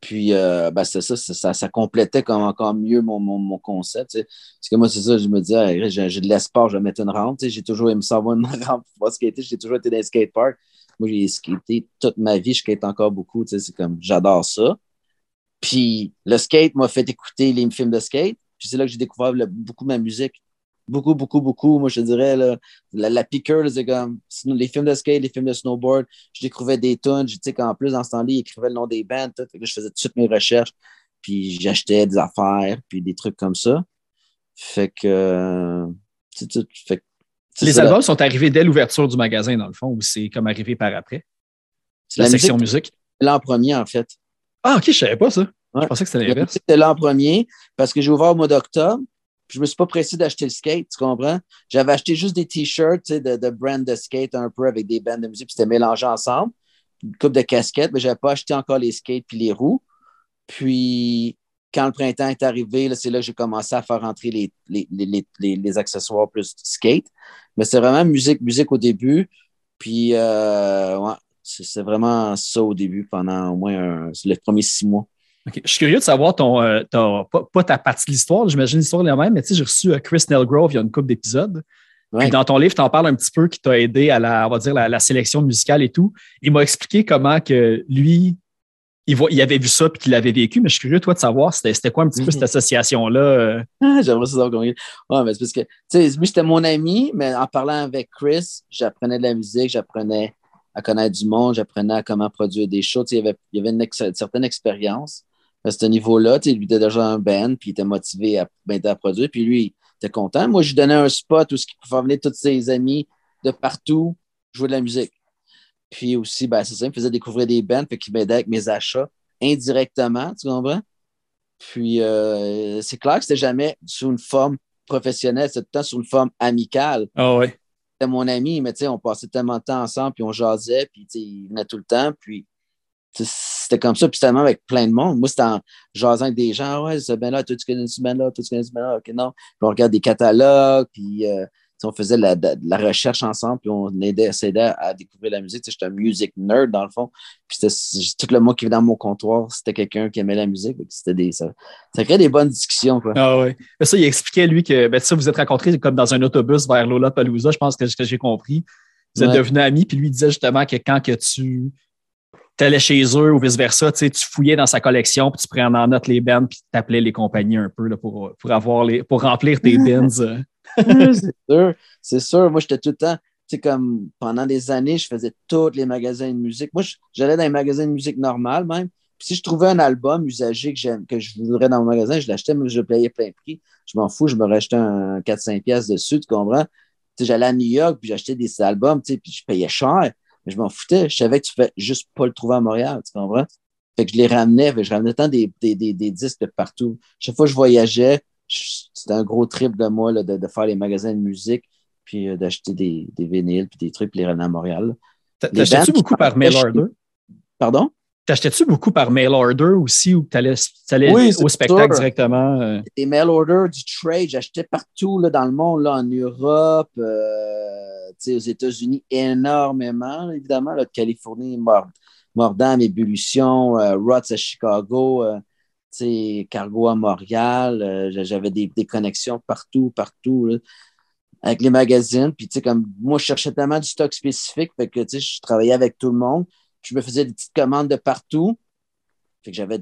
Puis, euh, ben, c'est ça, ça, complétait comme encore mieux mon, concept. Parce que moi, c'est ça, je me disais, j'ai de l'espoir, je vais mettre une rampe. J'ai toujours aimé savoir une rampe pour skater. J'ai toujours été dans les skateparks. Moi, j'ai skaté toute ma vie, je skate encore beaucoup. C'est comme, j'adore ça. Puis, le skate m'a fait écouter les films de skate. Puis, c'est là que j'ai découvert beaucoup de ma musique. Beaucoup, beaucoup, beaucoup. Moi, je dirais, la, la piqueur, c'est comme les films de skate, les films de snowboard. Je découvrais des tunes. Tu sais qu'en plus, dans ce temps-là, il écrivait le nom des bands. Tout. je faisais toutes mes recherches. Puis j'achetais des affaires, puis des trucs comme ça. Fait que. fait, les albums sont arrivés dès l'ouverture du magasin, dans le fond, ou c'est comme arrivé par après? C'est la, section musique? L'an premier, en fait. Ah, ok, je savais pas ça. Je pensais que c'était l'inverse. C'était là en premier parce que j'ai ouvert au mois d'octobre. Je me suis pas pressé d'acheter le skate, tu comprends? J'avais acheté juste des t-shirts de, de brand de skate un peu avec des bandes de musique, puis c'était mélangé ensemble. Une coupe de casquettes, mais je n'avais pas acheté encore les skates puis les roues. Puis quand le printemps est arrivé, c'est là que j'ai commencé à faire rentrer les, les, les, les, accessoires plus skate. Mais c'est vraiment musique, musique au début. Puis euh, ouais, c'est vraiment ça au début pendant au moins les premiers six mois. Je suis curieux de savoir ton, euh, pas, ta partie de l'histoire, j'imagine l'histoire la même, mais tu sais, j'ai reçu euh, Chris Nelgrove il y a une couple d'épisodes. dans ton livre, tu en parles un petit peu qui t'a aidé à la, on va dire, la, sélection musicale et tout. Il m'a expliqué comment que lui, il, voit, il avait vu ça et qu'il l'avait vécu, mais je suis curieux, toi, de savoir c'était quoi un petit peu cette mhm. association-là. Euh? Ah, j'aimerais savoir comment Ouais, mais c'est parce que, tu sais, lui, c'était mon ami, mais en parlant avec Chris, j'apprenais de la musique, j'apprenais à connaître du monde, j'apprenais à comment produire des shows. Il y avait, il y avait une, certaine expérience à ce niveau-là. Lui était déjà un band, puis il était motivé à, ben, à produire. Puis lui, il était content. Moi, je lui donnais un spot où il pouvait venir tous ses amis de partout jouer de la musique. Puis aussi, ben, c'est ça, il me faisait découvrir des bands, puis qu'il m'aidait avec mes achats indirectement, tu comprends? Puis euh, c'est clair que c'était jamais sous une forme professionnelle, c'était tout le temps sous une forme amicale. Ah oui. C'était mon ami, mais tu sais, on passait tellement de temps ensemble, puis on jasait, puis il venait tout le temps, puis c'était comme ça, puis c'était même avec plein de monde. Moi, c'était en jasant avec des gens, ouais, ce ben là, toi, tu connais ce ben là, toi, tu connais ce ben là, ok, non. Puis on regarde des catalogues, puis euh, on faisait la, la, recherche ensemble, puis on aidait, s'aidait à découvrir la musique. J'étais un music nerd, dans le fond. Puis tout le monde qui venait dans mon comptoir, c'était quelqu'un qui aimait la musique. C'était des, ça, ça créait des bonnes discussions. Quoi. Ah oui. Ça, il expliquait, lui, que ben, ça, vous êtes rencontrés comme dans un autobus vers Lola Palooza, je pense que, que j'ai compris. Vous êtes devenus amis, puis lui disait justement que quand que tu allais chez eux ou vice-versa, tu fouillais dans sa collection, puis tu prenais en note les bands, puis tu appelais les compagnies un peu là, pour, pour, avoir les, pour remplir tes bins. c'est sûr, c'est sûr. Moi, j'étais tout le temps, tu sais, comme pendant des années, je faisais tous les magasins de musique. Moi, j'allais dans les magasins de musique normales même. Puis si je trouvais un album usagé que, que je voudrais dans mon magasin, je l'achetais, mais je payais plein prix. Je m'en fous, je me rachetais un 4-5 pièces dessus, tu comprends? J'allais à New York, puis j'achetais des albums, puis je payais cher je m'en foutais. Je savais que tu fais juste pas le trouver à Montréal, tu comprends? Fait que je les ramenais, je ramenais tant des, des, des, disques de partout. Chaque fois que je voyageais, c'était un gros trip de moi là, de, faire les magasins de musique, puis euh, d'acheter des, des vinyles, puis des trucs, puis les ramener à Montréal. T'achetais-tu beaucoup par mail order? Pardon? T'achetais-tu beaucoup par mail order aussi ou tu allais, au spectacle directement? Euh? Des mail order, du trade, j'achetais partout là, dans le monde, là, en Europe. Euh, aux États-Unis énormément, évidemment, là, de Californie, Mordam, Ébullition, euh, Rots à Chicago, euh, Cargo à Montréal. J'avais des, connexions partout, partout. avec les magazines. Puis, comme moi, je cherchais tellement du stock spécifique, fait que, je travaillais avec tout le monde. Je me faisais des petites commandes de partout. Fait que j'avais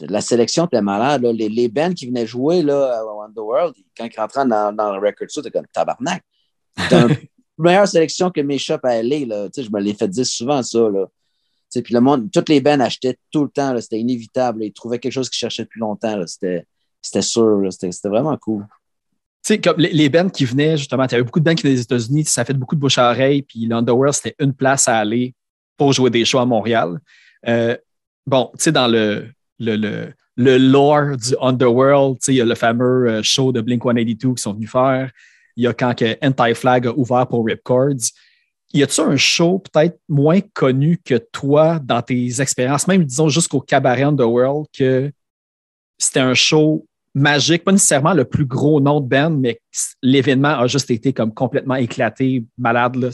la sélection était malade. Les, les bands qui venaient jouer là, à Underworld, quand ils rentraient dans, dans le record c'était comme tabarnak. meilleure sélection que mes shops à LA. Là. Je me l'ai fait dire souvent, ça. Là. Puis le monde, toutes les bands achetaient tout le temps. C'était inévitable. Ils trouvaient quelque chose qu'ils cherchaient depuis longtemps. C'était sûr. C'était vraiment cool. Comme les, les bands qui venaient, justement, il y avait beaucoup de bands qui venaient des États-Unis, ça a fait beaucoup de bouche à oreille, puis l'Underworld, c'était une place à aller pour jouer des shows à Montréal. Euh, bon, tu sais, dans le, le, le, le, lore du Underworld, tu sais, il y a le fameux euh, show de Blink 182 qui sont venus faire il y a quand que Anti-Flag a ouvert pour Ripcords. Y a-tu un show peut-être moins connu que toi dans tes expériences, même disons jusqu'au Cabaret Underworld, que c'était un show magique, pas nécessairement le plus gros nom de band, mais l'événement a juste été comme complètement éclaté, malade. Là,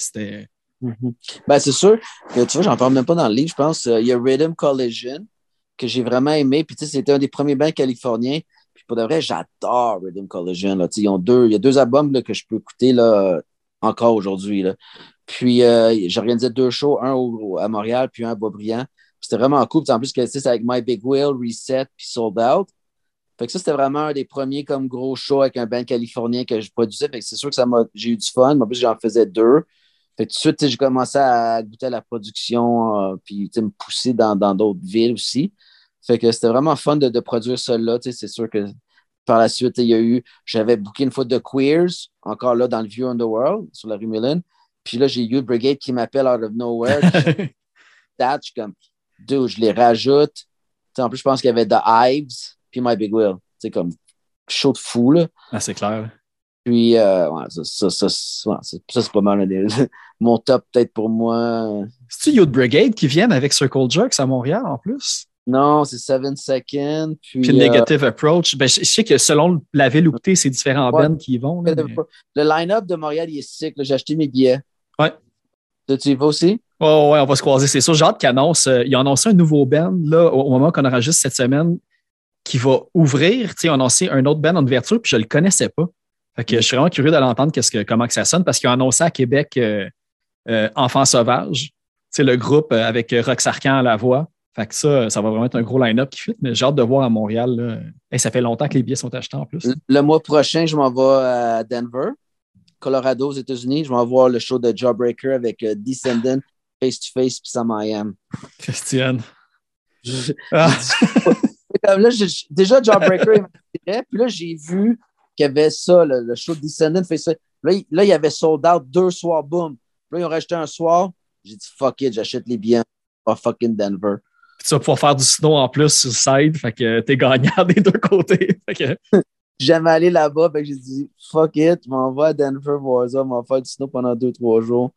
Mm-hmm. ben, c'est sûr que tu vois, j'en parle même pas dans le livre, je pense. Euh, il y a Rhythm Collision que j'ai vraiment aimé. Puis tu sais, c'était un des premiers bands californiens pour de vrai, j'adore Rhythm Collision. Là. Deux, il y a deux albums là, que je peux écouter là, encore aujourd'hui. Puis, euh, j'organisais deux shows, un à Montréal, puis un à Beaubriand. C'était vraiment cool. en plus, c'est avec My Big Wheel, Reset, puis Sold Out. Fait que ça, c'était vraiment un des premiers comme gros shows avec un band californien que je produisais. C'est sûr que ça m'a, j'ai eu du fun. En plus, j'en faisais deux. Fait que tout de suite, j'ai commencé à goûter à la production, euh, puis me pousser dans, dans d'autres villes aussi. Fait que c'était vraiment fun de, produire ça là. C'est sûr que par la suite, il y a eu, j'avais booké une fois de Queers, encore là dans le View Underworld, sur la rue Millen. Puis là, j'ai eu Brigade qui m'appelle out of nowhere. That, je comme, dude, je les rajoute. en plus, je pense qu'il y avait The Ives puis My Big Will. C'est comme chaud de fou, là. Ah, c'est clair. Puis, euh, ouais, ça, ça, ça, ça, c'est pas mal. Mon top, peut-être pour moi. C'est-tu Youth Brigade qui viennent avec Circle Jerks à Montréal en plus? Non, c'est Seven Seconds. Puis, puis Negative Approach. Ben, je, sais que selon la ville où tu c'est différents ouais, bands qui y vont. Là, mais... Le line-up de Montréal, il est sick. J'ai acheté mes billets. Ouais. Tu y vas aussi? Oh, ouais, on va se croiser. C'est sûr. J'ai hâte qu'ils annoncent. Euh, ils ont annoncé un nouveau band là, au, moment qu'on enregistre cette semaine qui va ouvrir. Ils ont annoncé un autre band en ouverture, puis je ne le connaissais pas. Fait que je suis vraiment curieux de l'entendre que, comment que ça sonne parce qu'ils ont annoncé à Québec euh, euh, Enfants sauvages. C'est le groupe euh, avec Rox Arcan à la voix. Fait que ça, ça va vraiment être un gros line-up qui fit, mais j'ai hâte de voir à Montréal. Ça fait longtemps que les billets sont achetés en plus. Le mois prochain, je m'en vais à Denver, Colorado, aux États-Unis. Je vais voir le show de Jawbreaker avec Descendant, Face to Face, puis Sam I Am. Christiane. Ah. là, déjà, Jawbreaker, puis là, j'ai vu qu'il y avait ça, le, show de Descendant fait ça. Là, il, y avait sold out deux soirs, boom. Là, ils ont rajouté un soir. J'ai dit, fuck it, j'achète les billets à fucking Denver. tu vas pouvoir faire du snow en plus sur le side, fait que t'es gagnant des deux côtés. Fait que... Jamais allé là-bas, fait que j'ai dit, fuck it, je m'en vais à Denver voir ça, je m'en faire du snow pendant deux, trois jours.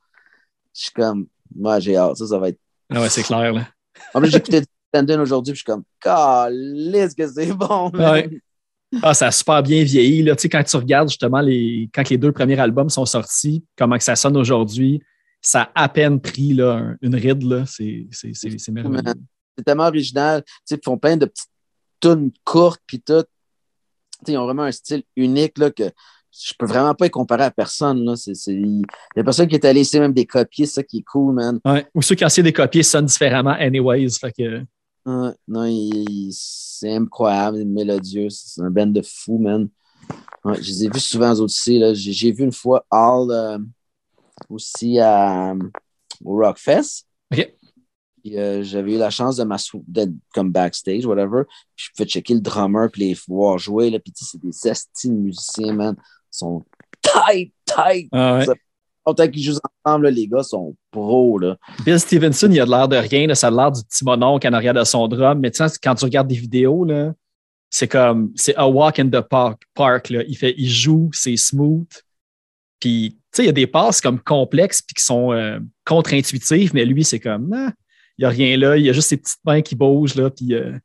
Je suis comme, moi, j'ai hâte, ça, ça va être. Ah ouais, c'est clair, là. En plus, j'ai écouté Descendant aujourd'hui, puis je suis comme, calisse que c'est bon, Ouais. Ah, ça a super bien vieilli. Là. Tu sais, quand tu regardes justement les, quand les deux premiers albums sont sortis, comment que ça sonne aujourd'hui, ça a à peine pris là, une ride. C'est, merveilleux. C'est tellement original. Tu sais, ils font plein de petites tunes courtes puis tout. Tu sais, ils ont vraiment un style unique là, que je peux vraiment pas y comparer à personne. Là. C'est, Il y a personne qui est allé essayer même des copies, c'est ça qui est cool, man. Ouais. Ou ceux qui ont essayé des copies sonnent différemment anyways. Fait que non, c'est incroyable, mélodieux. C'est un band de fou, man. je les ai vus souvent aussi. J'ai vu une fois All euh, aussi à, au Rockfest. OK. Euh, j'avais eu la chance de d'être comme backstage, whatever. Puis je pouvais checker le drummer puis les voir jouer. Là, puis c'est des estimes musiciens, man. Ils sont tight, tight. Ah Autant qu'ils jouent ensemble, les gars sont pros. Là. Bill Stevenson, il a l'air de rien. ça a l'air du petit mononcle en arrière de son drum. Mais tu sais, quand tu regardes des vidéos, là, c'est comme c'est a walk in the park. park là. Il, fait, il joue, c'est smooth. Puis, tu sais, il y a des passes comme complexes puis qui sont euh, contre-intuitives, mais lui, c'est comme, ah, il n'y a rien là. Il y a juste ses petites mains qui bougent, là, puis euh,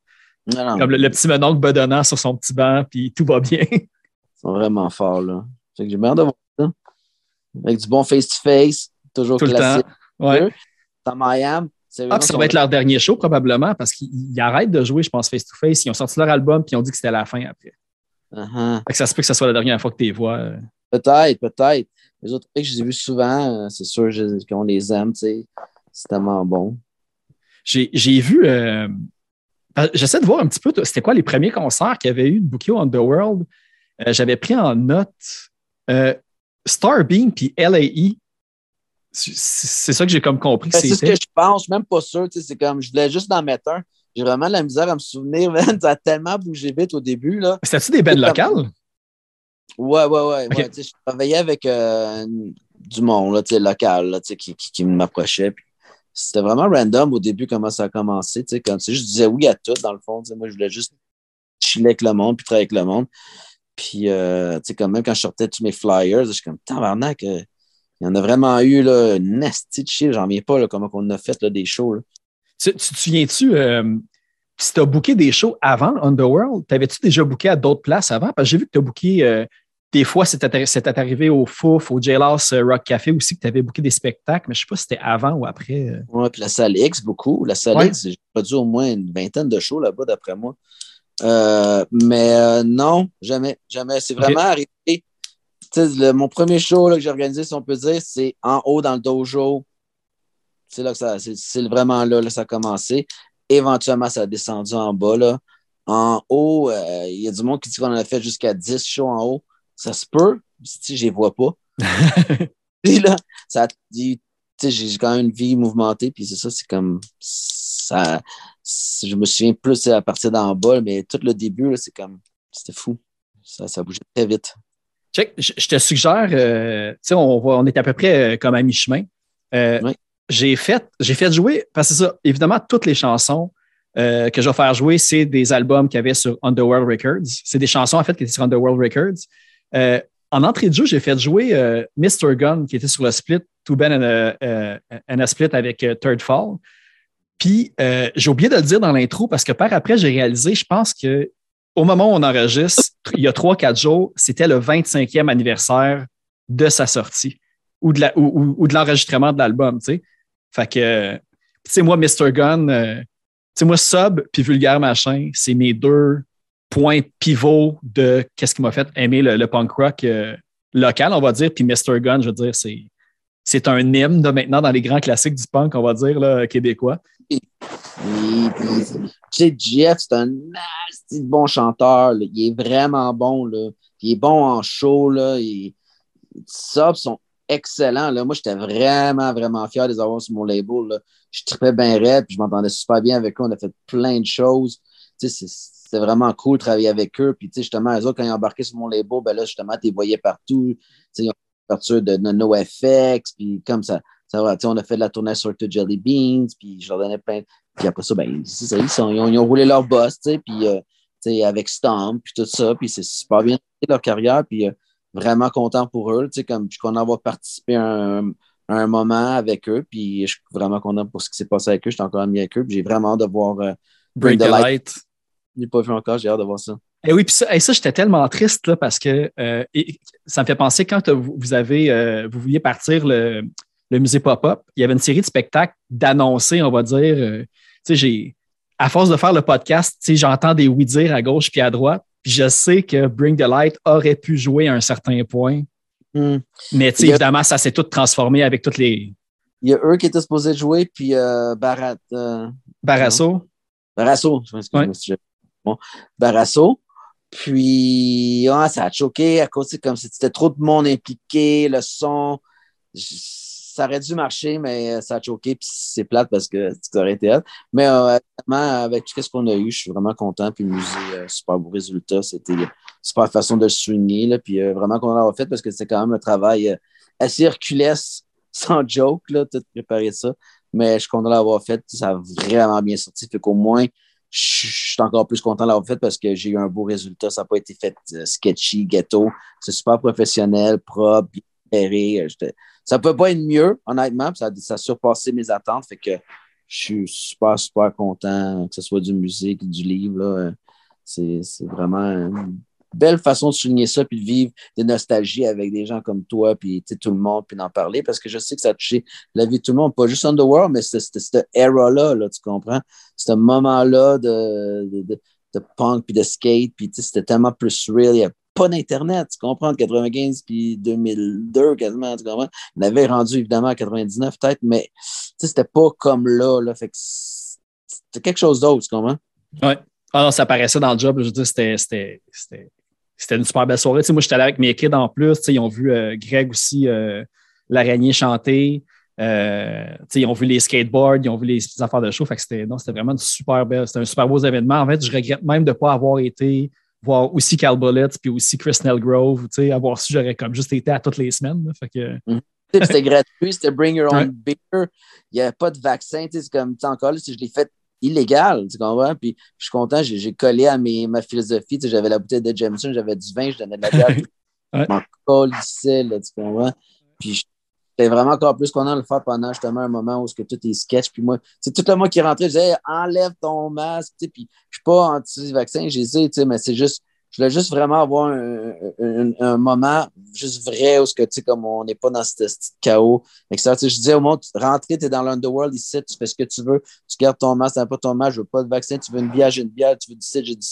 comme le, petit mononcle bedonnant sur son petit banc, puis tout va bien. Ils sont vraiment forts, là. Fait que j'ai bien de voir avec du bon face-to-face, toujours Tout classique. Le temps. Ouais. Dans Miami. Ah, ça va être leur dernier show probablement parce qu'ils arrêtent de jouer, je pense, face-to-face. Ils ont sorti leur album puis ils ont dit que c'était la fin après. Uh ça se peut que ce soit la dernière fois que tu les vois. Euh. Peut-être, peut-être. Les autres que je les ai vus souvent, euh, c'est sûr qu'on les aime, tu sais. C'est tellement bon. J'ai vu. Euh, j'essaie de voir un petit peu, c'était quoi les premiers concerts qu'il y avait eu de Bukio Underworld. J'avais pris en note. Starbeam puis LAE, c'est ça que j'ai comme compris. Ben, c'est ce que je pense, même pas sûr. C'est comme, je voulais juste en mettre un. J'ai vraiment de la misère à me souvenir, Ça a tellement bougé vite au début. là. C'était-tu des bands locales? Ouais, ouais, ouais. je travaillais avec euh, du monde là, local là, qui, qui, qui m'approchait. C'était vraiment random au début comment ça a commencé. Quand, je disais oui à tout, dans le fond. Moi, je voulais juste chiller avec le monde puis travailler avec le monde. Puis, euh, tu sais, quand même, quand je sortais tous mes flyers, je suis comme, tabarnak, euh, il y en a vraiment eu, là, nasty de shit. J'en viens pas, là, comment on a fait, là, des shows, Tu, te souviens-tu, euh, si tu as booké des shows avant Underworld, t'avais-tu déjà booké à d'autres places avant? Parce que j'ai vu que tu as booké, des fois, c'était arrivé au Fouf, au Jailhouse Rock Café aussi, que tu avais booké des spectacles, mais je sais pas si c'était avant ou après. Oui, puis la salle X, beaucoup. La salle X, j'ai produit au moins une vingtaine de shows là-bas, d'après moi. Euh, mais euh, non, jamais, jamais. C'est vraiment arrivé. mon premier show que j'ai organisé, si on peut dire, c'est en haut dans le dojo. C'est là que ça, c'est vraiment là, que ça a commencé. Éventuellement, ça a descendu en bas. Là. En haut, euh, il y a du monde qui dit qu'on a fait jusqu'à 10 shows en haut. Ça se peut, si je les vois pas. puis là, ça dit, j'ai quand même une vie mouvementée, puis c'est ça, c'est comme ça, je me souviens plus à partir d'en bas, mais tout le début, c'est comme, c'était fou. Ça, ça bougeait très vite. Check, je, te suggère, euh, on, on est à peu près euh, comme à mi-chemin. Euh, j'ai fait, fait jouer, parce que ça, évidemment, toutes les chansons que je vais faire jouer, c'est des albums qu'il y avait sur Underworld Records. C'est des chansons, en fait, qui étaient sur Underworld Records. en entrée de jeu, j'ai fait jouer Mr. Gun, qui était sur le split, Too Ben and a, Split avec Third Fall. Puis, j'ai oublié de le dire dans l'intro parce que par après, j'ai réalisé, je pense que au moment où on enregistre, il y a 3-4 jours, c'était le 25e anniversaire de sa sortie ou de, ou, de l'enregistrement de l'album, tu sais. Fait que, tu sais, moi, Mr. Gun, euh, moi, Sub puis Vulgaire Machin, c'est mes deux points pivots de qu'est-ce qui m'a fait aimer le, punk rock euh, local, on va dire. Puis Mr. Gun, je veux dire, c'est, c'est un hymne de maintenant dans les grands classiques du punk, on va dire, là, québécois. Tu sais, Jeff, c'est un nasty bon chanteur. Il est vraiment bon. Là. Il est bon en show. Là. Sont excellents. Là. Moi, j'étais vraiment, vraiment fier de les avoir sur mon label. Là. Je tripais bien raide, puis je m'entendais super bien avec eux. On a fait plein de choses. C'était vraiment cool de travailler avec eux. Puis, justement, eux autres, quand ils embarqué sur mon label, ben là, justement, tu les voyais partout. ils ont partir de NoFX, puis comme ça. ça on a fait de la tournée sur To Jelly Beans, puis je leur donnais plein. Puis après ça, ben, ça, ils, sont, ils, ont, roulé leur boss, puis euh, avec Stomp, puis tout ça, puis c'est super bien leur carrière, puis euh, vraiment content pour eux. Comme je suis content d'avoir participé à un, un, moment avec eux, puis je suis vraiment content pour ce qui s'est passé avec eux. J'étais encore ami avec eux, puis j'ai vraiment hâte de voir euh, Bring, the, Light. Je n'ai pas vu encore, j'ai hâte de voir ça. Et eh oui, puis ça, ça j'étais tellement triste là, parce que ça me fait penser quand vous avez vous vouliez partir le, le musée pop-up, il y avait une série de spectacles d'annoncer, on va dire, sais, j'ai, à force de faire le podcast, tu sais, j'entends des oui dire à gauche puis à droite. Puis je sais que Bring the Light aurait pu jouer à un certain point. Hmm. Mais tu sais, évidemment, ça s'est tout transformé avec toutes les. Il y a eux qui étaient supposés jouer, puis euh, Barat. Euh, Barasso. Barasso, je m'excuse. Bon. Barasso. Puis, ah, ça a choqué à cause, comme c'était trop de monde impliqué, le son ça aurait dû marcher, mais euh, ça a choqué, puis c'est plate parce que ça aurait été hâte. Mais euh, avec tout ce qu'on a eu, je suis vraiment content. Puis le musée, euh, super beau résultat. C'était une super façon de le souligner. Là, puis vraiment content d'avoir fait parce que c'est quand même un travail assez herculès, sans joke, là, tout préparer ça. Mais je suis content d'avoir fait. Ça a vraiment bien sorti. Fait qu'au moins, je suis encore plus content d'avoir fait parce que j'ai eu un beau résultat. Ça n'a pas été fait sketchy, ghetto. C'est super professionnel, propre, bien ça peut pas être mieux, honnêtement. Ça, ça a surpassé mes attentes. Fait que je suis super, super content, que ce soit du musique, du livre. C'est vraiment belle façon de souligner ça, puis de vivre des nostalgies avec des gens comme toi, puis tout le monde, puis d'en parler, parce que je sais que ça a touché la vie de tout le monde, pas juste Underworld, mais c'était cette era-là, là, tu comprends? Ce moment-là de, de, de, punk, puis de skate, puis c'était tellement plus real, il y a pas d'Internet, tu comprends, 95 puis 2002 quasiment, tu comprends? Il avait rendu évidemment à 99 peut-être, mais c'était pas comme là, là c'était quelque chose d'autre, tu comprends? Oui. Ah non, ça paraissait dans le job, je veux dire, c'était, c'était, une super belle soirée. moi, j'étais allé avec mes kids en plus, ils ont vu euh, Greg aussi, euh, l'araignée chanter. Euh, ils ont vu les skateboards, ils ont vu les, affaires de show. Fait que c'était, non, c'était vraiment une super belle, c'était un super beau événement. En fait, je regrette même de ne pas avoir été voir aussi Cal Bullets puis aussi Chris Grove, tu sais, avoir su, j'aurais comme juste été à toutes les semaines. fait que... Mm. C'était gratuit, c'était Bring Your Own Beer. Il n'y avait pas de vaccin, tu sais, comme, encore là, si je l'ai fait illégal, tu comprends? Puis je suis content, j'ai collé à mes, ma philosophie, tu sais, j'avais la bouteille de Jameson, j'avais du vin, je donnais de la bière. ouais. Je m'en colissais, là, tu comprends? Puis J'étais vraiment encore plus content de le faire pendant justement un moment où que tout est sketch. Puis moi, c'est tout le monde qui rentrait, je disais enlève ton masque. Puis je suis pas anti-vaccin, j'ai dit, mais c'est juste, je voulais juste vraiment avoir un, moment juste vrai où que, comme on n'est pas dans ce chaos. Etc. Je disais au monde, rentrez, tu es dans l'underworld ici, tu fais ce que tu veux, tu gardes ton masque, tu pas ton masque, je veux pas de vaccin, tu veux une bière, j'ai une bière, tu veux du cidre, j'ai du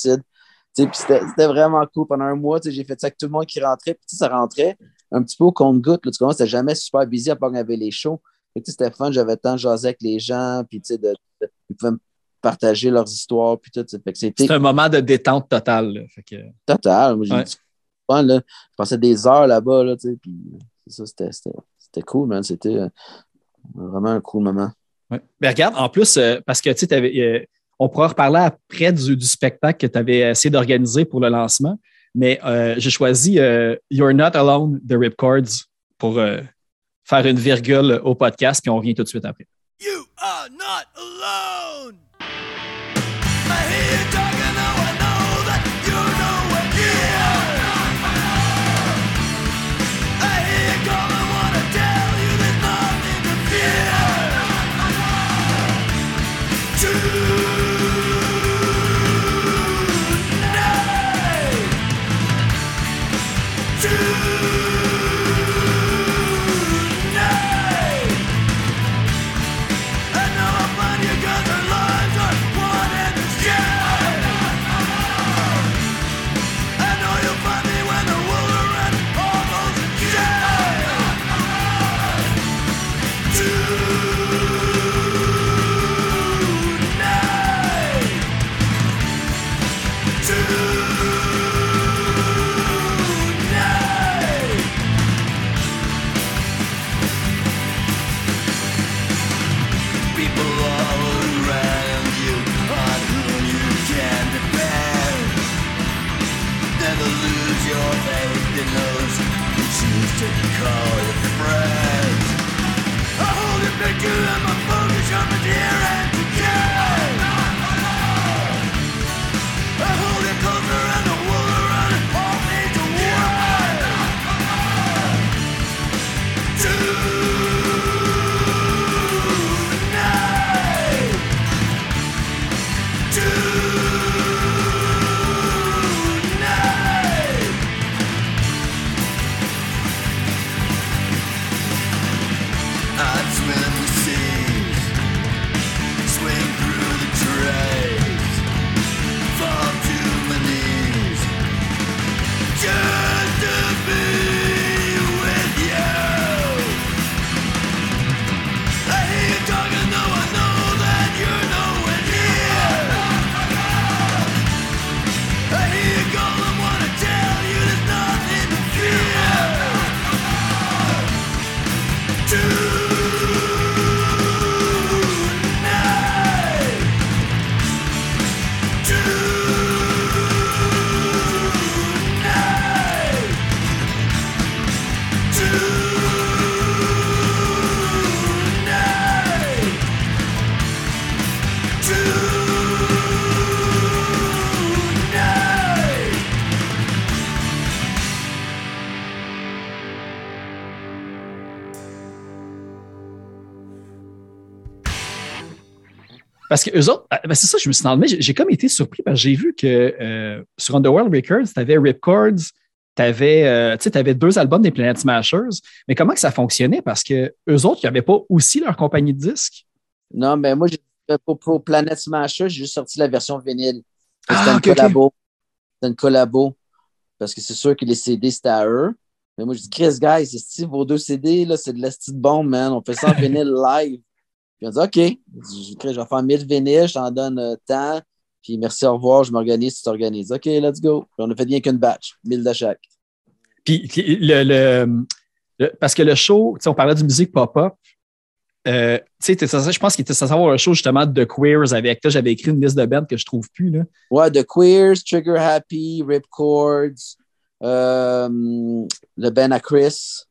c'était vraiment cool. Pendant un mois, j'ai fait ça avec tout le monde qui rentrait. Puis ça rentrait un petit peu au compte-goutte. Tu comprends? C'était jamais super busy à part qu'on avait les shows. C'était fun, j'avais tant de avec les gens, puis de, de, ils pouvaient me partager leurs histoires, puis tout. C'était un moment de détente totale. Total. Moi, j'ai fun, là. Je passais des heures là-bas, là, c'était cool, man. C'était euh, vraiment un cool moment. Ouais. Mais regarde, en plus, euh, parce que tu sais, euh, on pourra reparler après du, du spectacle que tu avais essayé d'organiser pour le lancement. Mais euh, j'ai choisi euh, You're Not Alone de Ripcords pour euh, faire une virgule au podcast, puis on revient tout de suite après. You are not alone! you don't Parce que eux autres, ah, ben c'est ça, je me suis demandé, j'ai comme été surpris parce que j'ai vu que euh, sur Underworld Records, tu avais Ripcords, tu avais, deux albums des Planet Smashers, mais comment que ça fonctionnait? Parce que eux autres, ils n'avaient pas aussi leur compagnie de disques? Non, mais moi, j'ai- pour, pour Planet Smasher, j'ai juste sorti la version vinyle. C'était Ah, ok. collabo. C'était une collabo. Parce que c'est sûr que les CD, c'était à eux. Mais moi, je dis, Chris, guys, c'est Steve, vos deux CD, là, c'est de la petite bombe, man. On fait ça en vinyle live. Puis on dit, OK. Je vais faire 1000 vinyles, je t'en donne euh, tant. Puis merci, au revoir, je m'organise, tu t'organises. OK, let's go. Puis on a fait rien qu'une batch, 1000 de chaque. Puis le, le- le- parce que le show, tu sais, on parlait de musique pop-up. Euh, je pense qu'il était censé avoir un show justement de queers avec toi. J'avais écrit une liste de bands que je trouve plus. Là. Ouais, The Queers, Trigger Happy, Ripcords, euh, le Ben à Chris.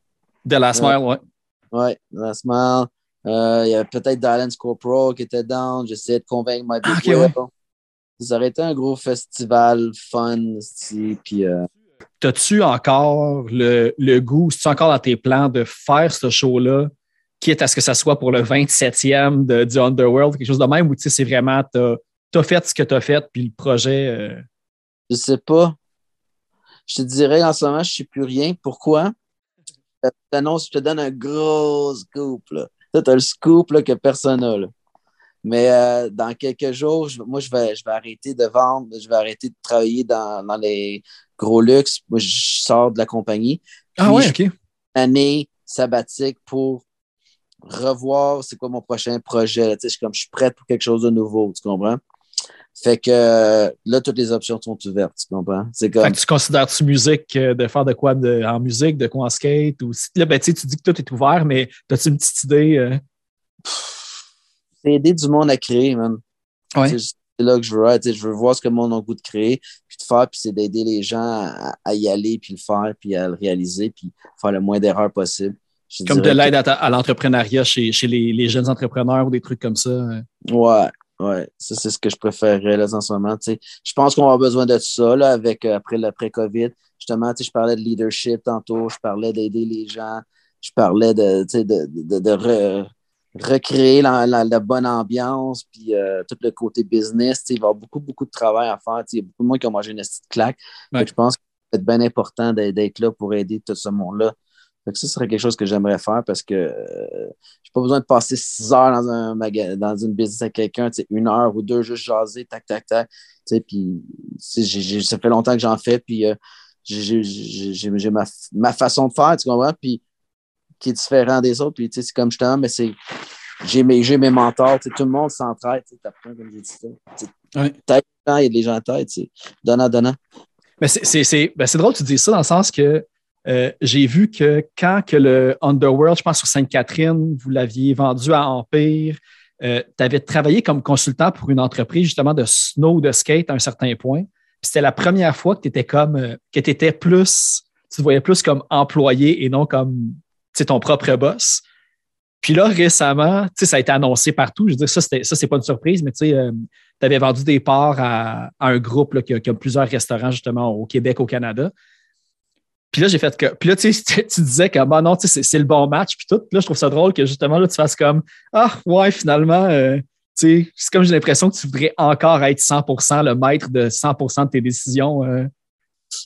De la Smile, ouais. Ouais, la Smile. Euh, Il y avait peut-être Dylan Corporal qui était down. J'essayais de convaincre Big Ah, ok, Wheel. ouais. Ça aurait été un gros festival fun. Puis, euh, T'as-tu encore le, le goût, tu encore dans tes plans de faire ce show-là, quitte à ce que ça soit pour le 27e de, du Underworld, quelque chose de même, ou tu sais, c'est vraiment, t'as as fait ce que t'as fait, puis le projet. euh, je sais pas. Je te dirais en ce moment, je sais plus rien. Pourquoi? Je je te donne un gros scoop. Là. Tu as le scoop là, que personne n'a. là. Mais euh, dans quelques jours, je- moi, je vais, je vais arrêter de vendre, je vais arrêter de travailler dans, dans les gros luxe. Moi, je sors de la compagnie. Ah ouais, OK. année sabbatique pour revoir c'est quoi mon prochain projet. là. Tu sais, Je comme je suis prête pour quelque chose de nouveau, tu comprends? Fait que là, toutes les options sont ouvertes, tu comprends? C'est comme Fait que tu considères-tu musique euh, de faire de quoi de- en musique, de quoi en skate? Ou si, là, ben, tu dis que tout est ouvert, mais as-tu une petite idée? euh? c'est aider du monde à créer, man. Ouais. C'est là que je veux être. Je veux voir ce que le monde a le goût de créer, puis de faire, puis c'est d'aider les gens à, à y aller, puis le faire, puis à le réaliser, puis faire le moins d'erreurs possible. Je Comme de l'aide à, l'entrepreneuriat chez, chez les, les jeunes entrepreneurs ou des trucs comme ça. euh. Ouais, ouais. Ça, c'est ce que je préférerais là, en ce moment. Je pense qu'on va avoir besoin de ça là, avec, euh, après l'après-COVID. Justement, je parlais de leadership tantôt, je parlais d'aider les gens, je parlais de, de, de, de re- recréer la, la- la bonne ambiance, puis euh, tout le côté business. Il va y avoir beaucoup, beaucoup de travail à faire. Il y a beaucoup de monde qui ont mangé une petite claque. Ouais. je pense que c'est bien important d'être d'être là pour aider tout ce monde-là. Fait que ça serait quelque chose que j'aimerais faire parce que euh, j'ai pas besoin de passer six heures dans un maga- dans une business avec quelqu'un, une heure ou deux, juste jaser, tac, tac, tac. Puis ça fait longtemps que j'en fais, puis euh, j'ai- ma, ma façon de faire, tu comprends? Puis qui est différent des autres. Puis c'est comme justement, mais c'est. J'ai mes, mes mentors, tout le monde s'entraide, t'apprends comme j'ai dit ça. Tête, il y a des gens en tête, donnant, donnant. Mais c'est- ben, c'est drôle que tu dis ça dans le sens que euh, j'ai vu que quand que le Underworld, je pense sur Sainte-Catherine, vous l'aviez vendu à Empire, tu avais travaillé comme consultant pour une entreprise justement de snow, de skate à un certain point. c'était la première fois que tu étais comme, euh, que tu étais plus, tu te voyais plus comme employé et non comme, ton propre boss. Puis là, récemment, ça a été annoncé partout. Je veux dire, ça, ça, c'est pas une surprise, mais tu tu avais vendu des parts à, un groupe qui a plusieurs restaurants, justement, au Québec, au Canada. Puis là, j'ai fait que. Puis là, tu sais, tu disais que bah non, tu sais, c'est, le bon match, puis tout. Puis là, je trouve ça drôle que justement, là, tu fasses comme Ah, ouais, finalement, euh, tu sais, c'est comme j'ai l'impression que tu voudrais encore être 100% le maître de 100% de tes décisions. euh.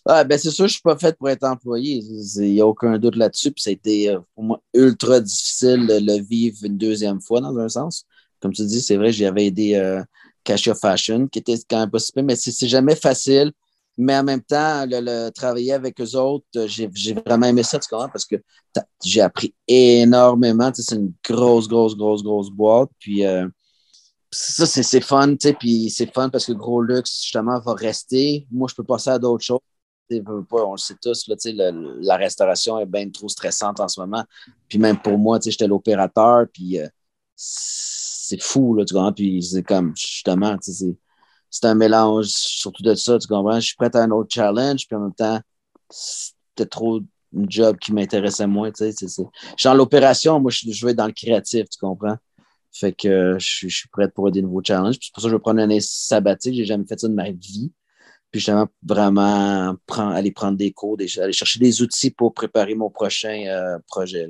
Ah, ben c'est sûr, je suis pas fait pour être employé. Il n'y a aucun doute là-dessus. Puis ça a été euh, pour moi ultra difficile de le vivre une deuxième fois, dans un sens. Comme tu dis, c'est vrai, j'avais aidé euh, Cassia Fashion, qui était quand même super, mais c'est jamais facile. Mais en même temps, le, le- travailler avec eux autres, euh, j'ai vraiment aimé ça, tu comprends? Parce que j'ai appris énormément. Tu sais, c'est une grosse, grosse, grosse, grosse boîte. Puis euh, ça, c'est fun, tu sais. Puis c'est fun parce que Gros Luxe, justement, va rester. Moi, je peux passer à d'autres choses. On le sait tous, là, le- la restauration est bien trop stressante en ce moment. Puis même pour moi, j'étais l'opérateur, puis euh, c'est fou, là, tu comprends? Puis c'est comme, justement, tu sais, c'est- c'est un mélange surtout de ça, tu comprends? Je suis prêt à un autre challenge, puis en même temps, c'était trop un job qui m'intéressait moins, tu sais. Je suis dans l'opération, moi, je, être dans le créatif, tu comprends? Fait que je, suis- suis prêt pour des nouveaux challenges. Puis c'est pour ça que je vais prendre une année sabbatique. J'ai jamais fait ça de ma vie. Puis justement, vraiment prendre, aller prendre des cours, aller chercher des outils pour préparer mon prochain euh, projet.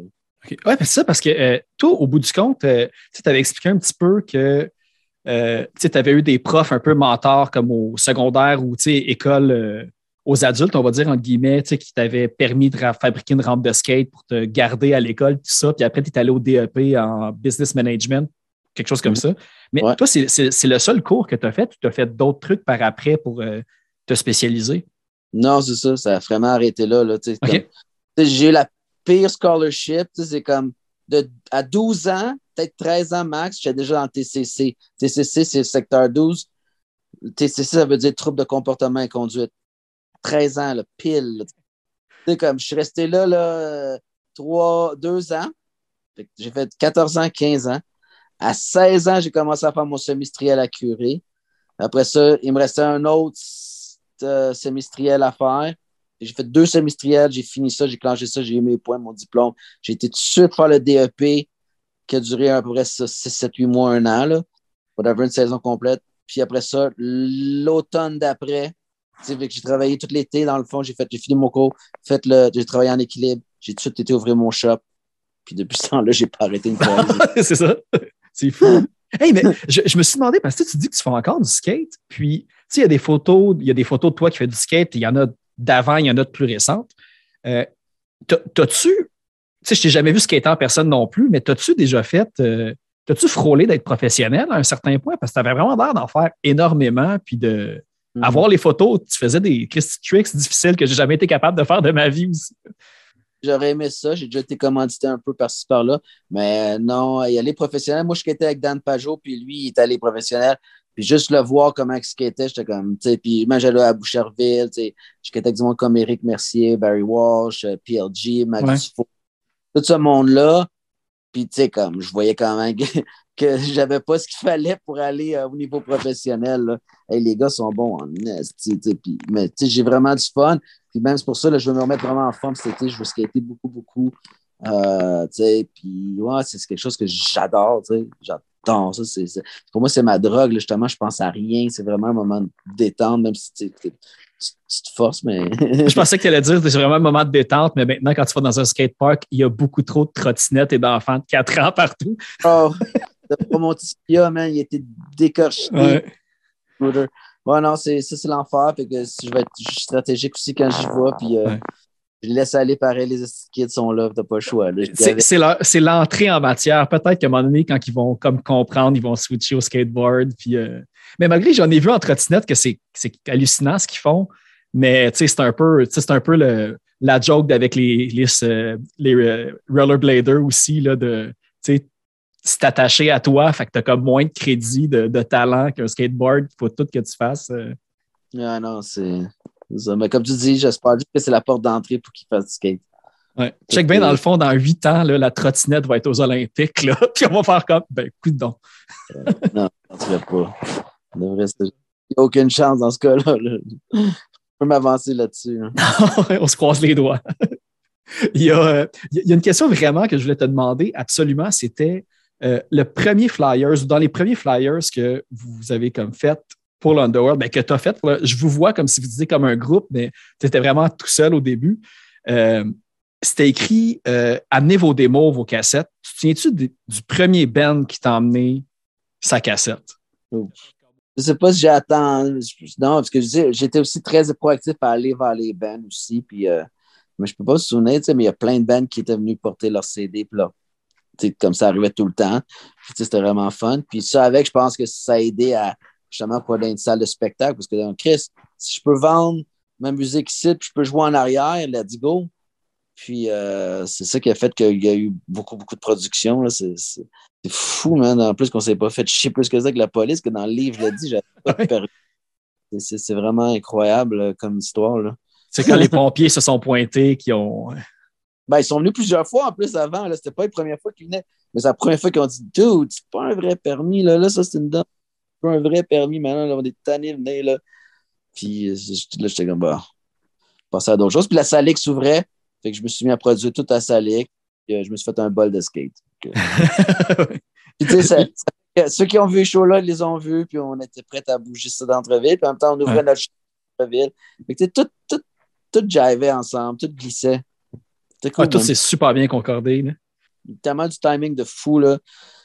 Ouais, c'est ça, parce que euh, toi, au bout du compte, euh, tu avais expliqué un petit peu que euh, tu avais eu des profs un peu mentors comme au secondaire ou école euh, aux adultes, on va dire, entre guillemets, qui t'avaient permis de fabriquer une rampe de skate pour te garder à l'école, tout ça. Puis après, tu es allé au DEP en business management, quelque chose comme Mhm. ça. Mais Ouais. toi, c'est le seul cours que tu as fait ou tu as fait d'autres trucs par après pour euh, te spécialiser? Non, c'est ça, ça a vraiment arrêté là. là J'ai eu la pire scholarship. C'est comme de, à 12 ans, peut-être 13 ans max, j'étais déjà dans TCC. TCC, c'est le secteur 12. TCC, ça veut dire trouble de comportement et conduite. 13 ans, là, pile. sais, comme je suis resté là, là euh, trois, deux ans. Fait que J'ai fait 14 ans, 15 ans. À 16 ans, j'ai commencé à faire mon semestriel à Curé. Après ça, il me restait un autre euh, semestriel à faire. J'ai fait deux semestriels, j'ai fini ça, j'ai clenché ça, j'ai eu mes points, mon diplôme. J'ai été tout de suite faire le DEP qui a duré à peu près 6, 7, 8 mois, un an, là. Whatever, une saison complète. Puis après ça, l'automne d'après, j'ai travaillé tout l'été, dans le fond, j'ai fait, j'ai fini mon cours, fait le, j'ai travaillé en équilibre, j'ai tout été ouvrir mon shop. Puis depuis ce temps-là, j'ai pas arrêté une fois. c'est ça. C'est fou. Hey, mais je, me suis demandé, parce que tu dis que tu fais encore du skate, puis tu sais, il y a des photos, il y a des photos de toi qui fais du skate, il y en a d'avant, il y en a de plus récentes. Euh, t'as- T'as-tu, tu sais, je t'ai jamais vu skater en personne non plus, mais t'as-tu déjà fait, euh, t'as-tu frôlé d'être professionnel à un certain point? Parce que t'avais vraiment l'air d'en faire énormément, puis de Mhm. avoir les photos, tu faisais des tricks difficiles que j'ai jamais été capable de faire de ma vie aussi. J'aurais aimé ça. J'ai déjà été commandité un peu par-ci par-là. Mais non, y aller professionnel. Moi, je skatais avec Dan Pajot, puis lui, il est allé professionnel. Puis juste le voir comment il skatait, j'étais comme, tu sais, puis moi, j'allais à Boucherville, tu sais, je skatais avec du monde comme Éric Mercier, Barry Walsh, euh, PLG, Max Ouais. Dufault. Tout ce monde-là. Puis, tu sais, comme, je voyais quand même que, que j'avais pas ce qu'il fallait pour aller euh, au niveau professionnel. Les gars sont bons en esti, tu puis- mais tu sais, j'ai vraiment du fun. Puis même, c'est pour ça, là, je veux me remettre vraiment en forme cet été. Je veux skater beaucoup, beaucoup. Euh, tu puis ouais, c'est quelque chose que j'adore, tu. J'adore ça. pour moi, c'est ma drogue, justement. Je pense à rien. C'est vraiment un moment de détente, même si tu, te forces, mais. Je pensais que tu allais dire que c'est vraiment un moment de détente, mais maintenant, quand tu vas dans un skatepark, il y a beaucoup trop de trottinettes et d'enfants de 4 ans partout. oh, mon petit Kia, man. Il était décorché. Ouais. Ouais, non, ça, c'est l'enfer. Fait que je vais être stratégique aussi quand j'y vais. Puis euh, Ouais. Je laisse aller pareil. Les kids sont là. T'as pas le choix. C'est l'entrée en matière. Peut-être qu'à un moment donné, quand ils vont comme comprendre, ils vont switcher au skateboard. Puis, euh, Mais malgré, j'en ai vu en trottinette que c'est hallucinant ce qu'ils font. Mais c'est un peu, c'est un peu le, la joke avec les, les, euh, les euh, rollerbladers aussi, là, de c'est attaché à toi, fait que tu as comme moins de crédit, de, de talent qu'un skateboard. Il faut tout que tu fasses. Ah non, c'est. Ça. Mais comme tu dis, j'espère juste que c'est la porte d'entrée pour qu'ils fassent du skate. Ouais. Check bien, dans le fond, dans huit ans, là, la trottinette va être aux Olympiques. Là, puis on va faire comme, ben, coup de don. Non, je ne pas. Devrait se- n'y a aucune chance dans ce cas-là. là. Je peux m'avancer là-dessus. hein. On se croise les doigts. il, y a, euh, il y a une question vraiment que je voulais te demander absolument, c'était euh, le premier Flyers, ou dans les premiers Flyers que vous avez comme fait pour l'Underworld, ben, que tu as fait, là, je vous vois comme si vous disiez comme un groupe, mais tu étais vraiment tout seul au début. Euh, c'était écrit euh, Amenez vos démos, vos cassettes. Tu te souviens-tu du, premier band qui t'a emmené sa cassette? Je sais pas si j'attends. Non, parce que je j'étais aussi très proactif à aller vers les bands aussi. Puis, euh, mais je peux pas me souvenir, mais il y a plein de bands qui étaient venus porter leur CD. Puis là, comme ça arrivait tout le temps. C'était vraiment fun. Puis ça, avec, je pense que ça a aidé à justement pour aller dans une salle de spectacle. Parce que dans Chris, si je peux vendre ma musique ici, puis je peux jouer en arrière, let's go. Puis euh, c'est ça qui a fait qu'il y a eu beaucoup, beaucoup de production. là. C'est fou, man. En plus qu'on s'est pas fait chier plus que ça avec la police, que dans le livre, je l'ai dit, j'avais pas de. C'est- vraiment incroyable euh, comme histoire. Là. C'est quand les pompiers se sont pointés qui ont. Ben, ils sont venus plusieurs fois en plus avant. là. C'était pas la première fois qu'ils venaient. Mais c'est la première fois qu'ils ont dit Dude, c'est pas un vrai permis. Là, là ça, c'est une dent. C'est un vrai permis. Maintenant, là, on est tannés de venir, là. Puis c'est- là, j'étais comme bah, passer à d'autres choses. Puis la Salic s'ouvrait. Fait que je me suis mis à produire toute la Salic. Puis, euh, je me suis fait un bol de skate. Puis, tu sais, ça- ça- ceux qui ont vu les shows-là, ils les ont vus. Puis on était prêts à bouger ça d'entreville. Puis en même temps, on ouvrait Ouais. notre show d'entreville. Fait que, tu sais, tout, tout, tout jivait ensemble. Tout glissait. Cool, Ah, tout s'est super bien concordé. là. tellement du timing de fou, là.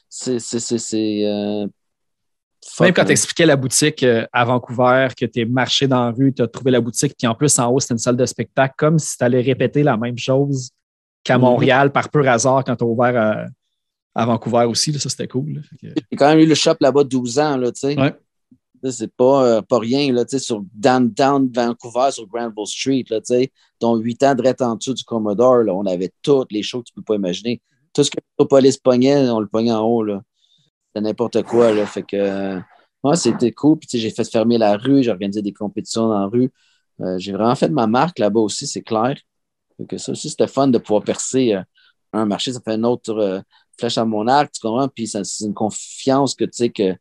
C'est. c'est, c'est, c'est euh, Même quand tu expliquais la boutique euh, à Vancouver, que tu es marché dans la rue, tu as trouvé la boutique, puis en plus, en haut, c'était une salle de spectacle, comme si tu allais répéter la même chose qu'à Mhm. Montréal par pur hasard quand tu as ouvert à, à Vancouver aussi. là. ça, c'était cool. que- J'ai quand même eu le shop là-bas 12 ans, là, tu sais. Ouais. C'est pas, euh, pas rien, là, tu sais, sur downtown Vancouver, sur Granville Street, là, tu sais. Dont 8 ans direct en dessous du Commodore, là, on avait toutes les shows que tu peux pas imaginer. Tout ce que la police pognait, on le pognait en haut, là. C'était n'importe quoi, là. Fait que, euh, ouais, c'était cool. Puis, tu sais, j'ai fait fermer la rue, j'ai organisé des compétitions dans la rue. Euh, j'ai vraiment fait ma marque là-bas aussi, c'est clair. Fait que ça aussi, c'était fun de pouvoir percer euh, un marché. Ça fait une autre euh, flèche à mon arc, tu comprends? Puis, c'est une confiance que, tu sais, que,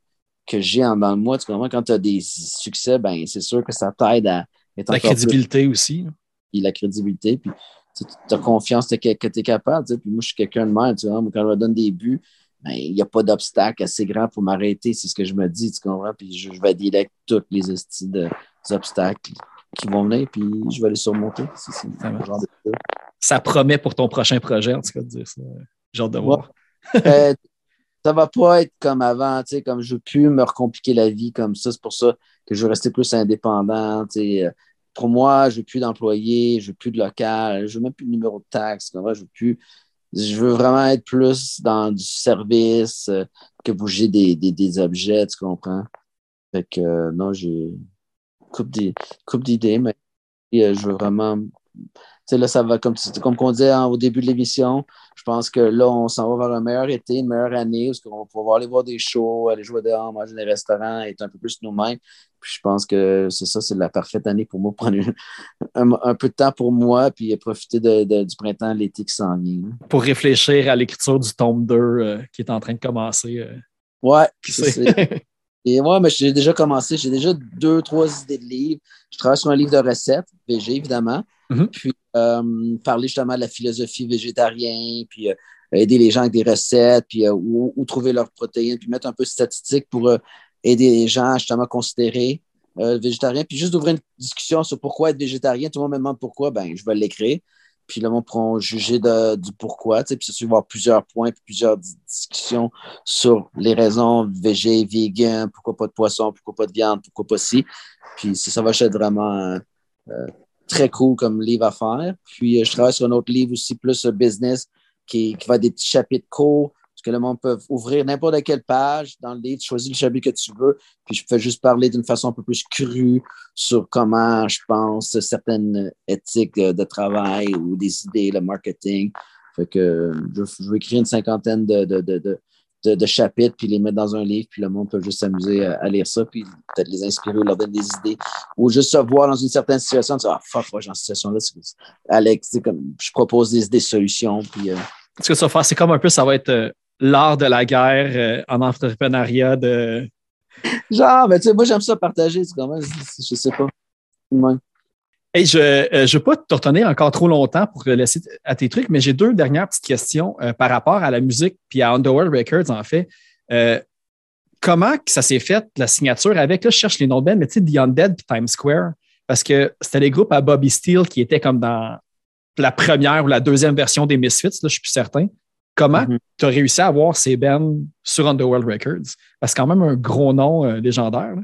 que j'ai en dans moi. Tu comprends? Quand tu as des succès, ben, c'est sûr que ça t'aide à être La plus crédibilité aussi. là. puis la crédibilité, puis tu as confiance que, que tu es capable. tu sais. Puis moi, je suis quelqu'un de même. Tu vois, moi, quand je me donne des buts, ben, il n'y a pas d'obstacle assez grand pour m'arrêter. C'est ce que je me dis, tu comprends? Puis je, je vais dealer avec tous les estis de, des obstacles qui vont venir, puis je vais les surmonter. Ça le marche. genre de Ça promet pour ton prochain projet, en tout cas, de dire ça. J'ai hâte de voir. Euh, ça va pas être comme avant, tu sais, comme je veux plus me recompliquer la vie comme ça. C'est pour ça que je veux rester plus indépendant. tu sais. Pour moi, je veux plus d'employés, je veux plus de local, je veux même plus de numéro de taxe. Je veux plus. Je veux vraiment être plus dans du service euh, que bouger des, des, des objets, tu comprends? Fait que euh, non, j'ai coupe d'idées, mais euh, je veux vraiment. Là, ça va comme, comme on disait hein, au début de l'émission, je pense que là, on s'en va vers un meilleur été, une meilleure année, parce qu'on va pouvoir aller voir des shows, aller jouer dehors, manger dans des restaurants, être un peu plus nous-mêmes. Puis je pense que c'est ça, c'est la parfaite année pour moi, prendre une- un, un peu de temps pour moi, puis profiter de- de- du printemps, l'été qui s'en vient. Pour réfléchir à l'écriture du tome 2 euh, qui est en train de commencer. euh, Ouais, c'est- Et moi, mais j'ai déjà commencé, j'ai déjà deux, trois idées de livres. Je travaille sur un livre de recettes, VG évidemment. Mhm. Puis euh, parler justement de la philosophie végétarienne, puis euh, aider les gens avec des recettes, puis euh, où, où trouver leurs protéines, puis mettre un peu de statistiques pour aider les gens justement à considérer végétarien. Puis juste d'ouvrir une discussion sur pourquoi être végétarien. Tout le monde me demande pourquoi, ben je vais l'écrire. Puis le monde pourra juger de- du pourquoi. Puis ça, il va y avoir plusieurs points, plusieurs di- discussions sur les raisons végé, vegan, pourquoi pas de poisson, pourquoi pas de viande, pourquoi pas ci. Puis ça, ça va être vraiment euh, euh, très cool comme livre à faire. Puis euh, je travaille sur un autre livre aussi, plus business, qui, qui va être des petits chapitres courts, parce que le monde peut ouvrir n'importe quelle page dans le livre, tu choisis le chapitre que tu veux, puis je peux juste parler d'une façon un peu plus crue sur comment je pense certaines éthiques de travail ou des idées, le marketing. Fait que je, vais écrire une cinquantaine de, de, de, chapitres, puis les mettre dans un livre, puis le monde peut juste s'amuser à, lire ça, puis peut-être les inspirer ou leur donner des idées. Ou juste se voir dans une certaine situation, dire Ah, fuck, ouais, dans cette situation-là, c'est- Alex, comme, je propose des, des solutions, puis euh, Ce que ça va faire, c'est comme un peu, ça va être euh, l'art de la guerre euh, en entrepreneuriat de, Genre, ben, tu sais, moi, j'aime ça partager, c'est comment, je sais pas. Ouais. Hey, je ne veux pas te retenir encore trop longtemps pour laisser à tes trucs, mais j'ai deux dernières petites questions euh, par rapport à la musique puis à Underworld Records, en fait. Euh, comment ça s'est fait, la signature avec, là, je cherche les noms de mais tu sais, The Undead puis Times Square, parce que c'était les groupes à Bobby Steele qui étaient comme dans la première ou la deuxième version des Misfits, là, je suis plus certain. Comment Mhm. tu as réussi à avoir ces bands sur Underworld Records? Parce que c'est quand même un gros nom euh, légendaire. là.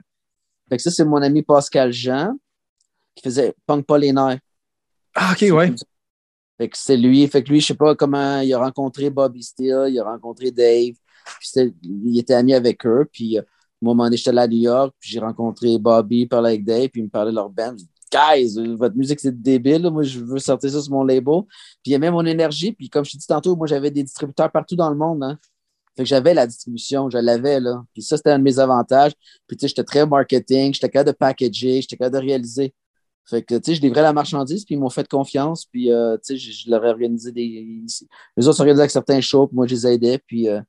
Fait que ça, c'est mon ami Pascal Jean qui faisait Punk pas les nerfs. Ah, OK, ouais. Fait que c'est lui. Fait que lui, je sais pas comment il a rencontré Bobby Steele, il a rencontré Dave. Puis il était ami avec eux. Puis euh, moi, à un moment donné, j'étais là à New York, puis j'ai rencontré Bobby, parlait avec Dave, puis il me parlait de leur band. Je dis, Guys, euh, votre musique, c'est débile. Moi, je veux sortir ça sur mon label. Puis il aimait mon énergie. Puis comme je t'ai dit tantôt, moi, j'avais des distributeurs partout dans le monde. Hein. Fait que j'avais la distribution, je l'avais là. Puis ça, c'était un de mes avantages. Puis tu sais, j'étais très marketing, j'étais capable de packager, j'étais capable de réaliser. Fait que, tu sais, je livrais la marchandise, puis ils m'ont fait confiance, puis, euh, tu sais, je, leur ai organisé des... Les autres s'organisaient avec certains shows, puis moi, je les aidais, puis, euh, tu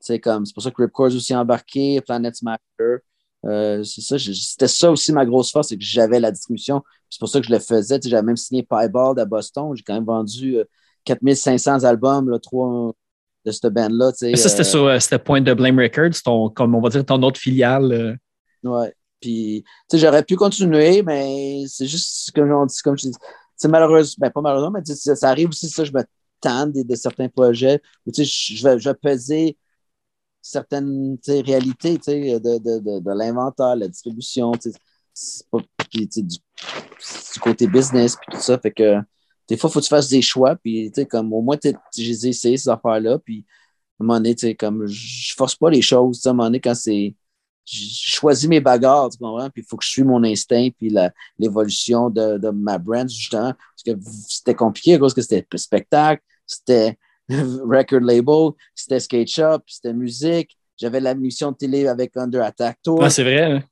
sais, comme, c'est pour ça que Ripcord aussi embarqué, Planet Smacker, euh, c'est ça, je- c'était ça aussi ma grosse force, c'est que j'avais la distribution, c'est pour ça que je le faisais, tu sais, j'avais même signé Piebald à Boston, j'ai quand même vendu euh, 4500 albums, là, trois de cette band-là, tu sais. Mais ça, c'était euh, sur euh, c'était Point de Blame Records, ton, comme on va dire, ton autre filiale. euh. Ouais. Puis, tu sais, j'aurais pu continuer, mais c'est juste comme on dit, comme je dis, c'est malheureux, ben pas malheureusement, mais ça, ça arrive aussi, ça, je me tente de, de certains projets où, tu sais, je, je vais, je vais peser certaines réalités, de, de, de, de l'inventaire, la distribution, pas, du, du côté business, puis tout ça, fait que des fois, il faut que tu fasses des choix, puis, comme au moins, j'ai essayé ces affaires-là, puis à un moment donné, comme je force pas les choses, à un moment donné, quand c'est je choisis mes bagarres, tu comprends? Puis il faut que je suive mon instinct, puis l'évolution de, de ma brand, justement. Parce que c'était compliqué à cause que c'était spectacle, c'était record label, c'était skate shop, c'était musique. J'avais la mission de télé avec Under Attack Tour. Ah, c'est vrai. hein?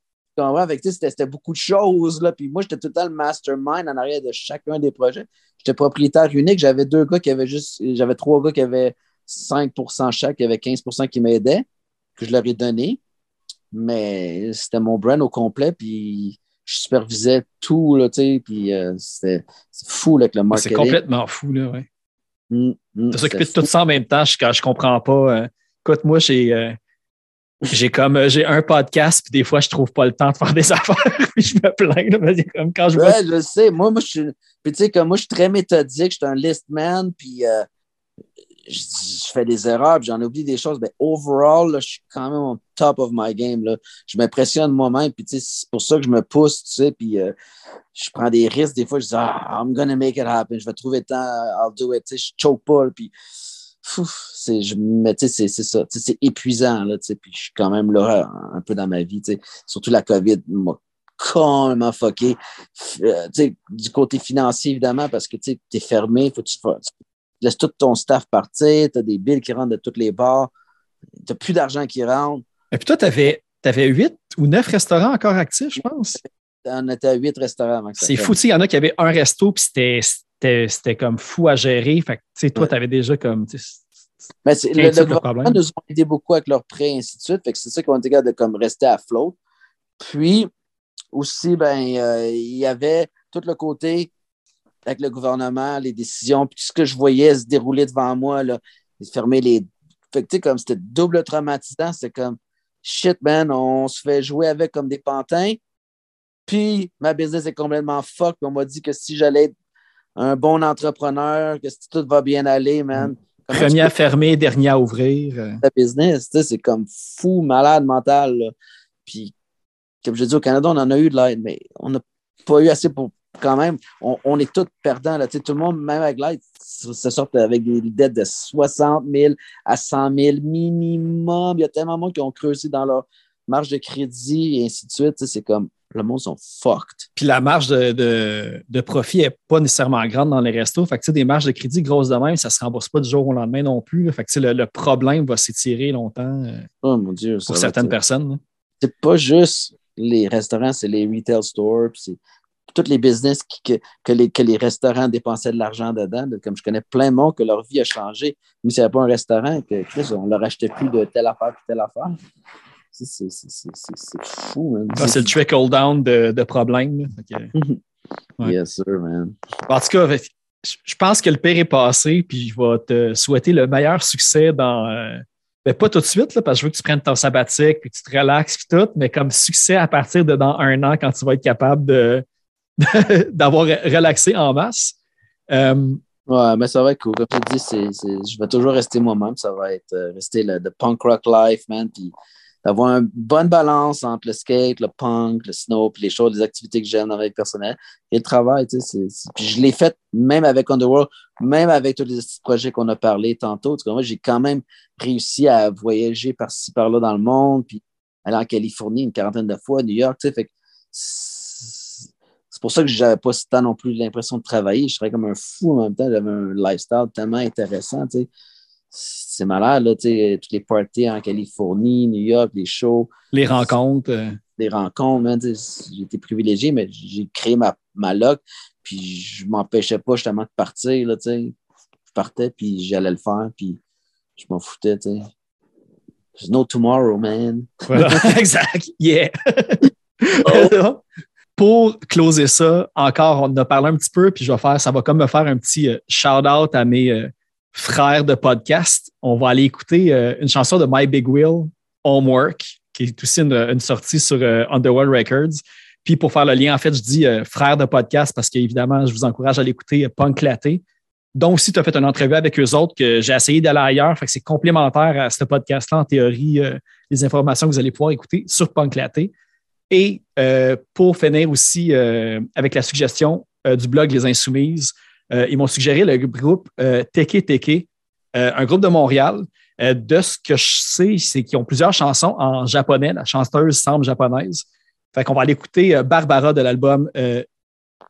C'était beaucoup de choses. Là. Puis moi, j'étais tout le mastermind en arrière de chacun des projets. J'étais propriétaire unique. J'avais deux gars qui avaient juste. J'avais trois gars qui avaient 5% chaque, qui avaient 15% qui m'aidaient, que je leur ai donné. Mais c'était mon brand au complet. Puis je supervisais tout, là. Puis euh, c'était c'est fou, là, avec le C'est marketing. complètement fou, là, ouais. Mm, mm, De s'occuper de tout ça en même temps, je, je comprends pas. euh. écoute, moi, j'ai euh, j'ai comme euh, j'ai un podcast, puis des fois, je trouve pas le temps de faire des affaires, puis je me plains. Là, comme quand je vois Ouais, je sais. Moi, moi, je suis. Puis, tu sais, comme moi, je suis très méthodique. Je suis un list man. Puis, euh, je, fais des erreurs. J'en oublie des choses. Mais overall, là, je suis quand même au top of my game. Là. Je m'impressionne moi-même. Puis, tu sais, c'est pour ça que je me pousse. Tu sais, puis, euh, je prends des risques. Des fois, je dis, ah, I'm gonna make it happen. Je vais trouver le temps. I'll do it. Tu sais, je choke pas. Puis, c'est, je, mais tu sais, c'est, ça. Tu sais, c'est épuisant, là, tu sais, puis je suis quand même là un peu dans ma vie, tu sais. Surtout la COVID m'a complètement fucké. Euh, tu sais, du côté financier, évidemment, parce que tu es fermé, faut que tu, fa- tu laisses tout ton staff partir, tu as des billes qui rentrent de toutes les bars, tu plus d'argent qui rentre. Et puis toi, tu avais, huit ou neuf restaurants encore actifs, je pense? On était à huit restaurants C'est fou. Tu sais, Il y en a qui avaient un resto, puis c'était- comme fou à gérer. Fait que, tu sais, toi, tu avais déjà comme. Mais le, le gouvernement problème? nous ont aidé beaucoup avec leurs prêts et ainsi de suite. Fait que c'est ça qu'on était capable de comme rester à flot. Puis aussi, ben, euh, il y avait tout le côté avec le gouvernement, les décisions, puis tout ce que je voyais se dérouler devant moi, là, fermer les. Fait que tu sais, comme c'était double traumatisant, c'était comme shit, man, on se fait jouer avec comme des pantins. Puis ma business est complètement fuck. Puis on m'a dit que si j'allais être un bon entrepreneur, que si tout va bien aller, man. tu Premier à fermer, dernier à ouvrir. euh. ta business. Tu sais, c'est comme fou, malade mental. là. Puis, comme je dis, au Canada, on en a eu de l'aide, mais on n'a pas eu assez pour. Quand même, on, on est tous perdants. Là. Tu sais, tout le monde, même avec l'aide, se sort avec des dettes de 60 000 à 100 000 minimum. Il y a tellement de monde qui ont creusé dans leur marge de crédit et ainsi de suite. Tu sais, c'est comme le monde sont fucked. Puis la marge de, de, de profit n'est pas nécessairement grande dans les restos. Fait que, tu sais, des marges de crédit grosses de même, ça ne se rembourse pas du jour au lendemain non plus. là. Fait que, tu sais, le, le problème va s'étirer longtemps euh, Oh mon Dieu. pour certaines personnes. c'est pas juste les restaurants, c'est les retail stores, c'est tous les business qui- que, que, les, que les restaurants dépensaient de l'argent dedans. De- Comme je connais plein de monde que leur vie a changé. Mais s'il n'y avait pas un restaurant, que Chris, on leur achetait plus de telle affaire puis telle affaire. C'est fou, man. Ah, c'est le trickle down de, de problèmes. que- ouais. Yes, sir, man. En tout cas, je je pense que le pire est passé, puis je vais te souhaiter le meilleur succès dans. euh, ben, pas tout de suite, là, parce que je veux que tu prennes ton sabbatique, puis que tu te relaxes, puis tout, mais comme succès à partir de dans un an, quand tu vas être capable de d'avoir relaxé en masse. Euh, Ouais, mais ça va être cool. Comme tu dis, je vais toujours rester moi-même. Ça va être euh, rester le, punk rock life, man. Puis d'avoir une bonne balance entre le skate, le punk, le snow, puis les choses, les activités que j'aime dans ma vie personnelle et le travail. Tu sais, puis je l'ai fait même avec Underworld, même avec tous les projets qu'on a parlé tantôt. Tu vois, moi, j'ai quand même réussi à voyager par-ci, par-là dans le monde, puis aller en Californie une quarantaine de fois, New York. Tu sais, fait que c'est pour ça que j'avais pas tant non plus l'impression de travailler. Je travaillais comme un fou en même temps. J'avais un lifestyle tellement intéressant. tu sais. C'est malade, là, tu sais, toutes les parties en Californie, New York, les shows, les rencontres. euh, les rencontres. man, tu sais, J'ai été privilégié, mais j'ai créé ma, ma loc, puis je m'empêchais pas justement de partir. Là, tu sais. je partais, puis j'allais le faire, puis je m'en foutais. tu sais. There's no tomorrow, man. Voilà, exact. Yeah. Pour closer ça, encore, on en a parlé un petit peu, puis je vais faire, ça va comme me faire un petit euh, shout-out à mes euh, frères de podcast. On va aller écouter euh, une chanson de My Big Wheel, Homework, qui est aussi une, sortie sur Underworld Records. Puis pour faire le lien, en fait, je dis euh, frères de podcast parce qu'évidemment, je vous encourage à l'écouter Punk Laté. Donc, si tu as fait une entrevue avec eux autres, que j'ai essayé d'aller ailleurs, fait que c'est complémentaire à ce podcast-là, en théorie, les informations que vous allez pouvoir écouter sur Punk Laté. Et euh, pour finir aussi euh, avec la suggestion euh, du blog Les Insoumises, ils m'ont suggéré le groupe Teke Teke, un groupe de Montréal. De ce que je sais, c'est qu'ils ont plusieurs chansons en japonais. La chanteuse semble japonaise. Fait qu'on va aller écouter Barbara de l'album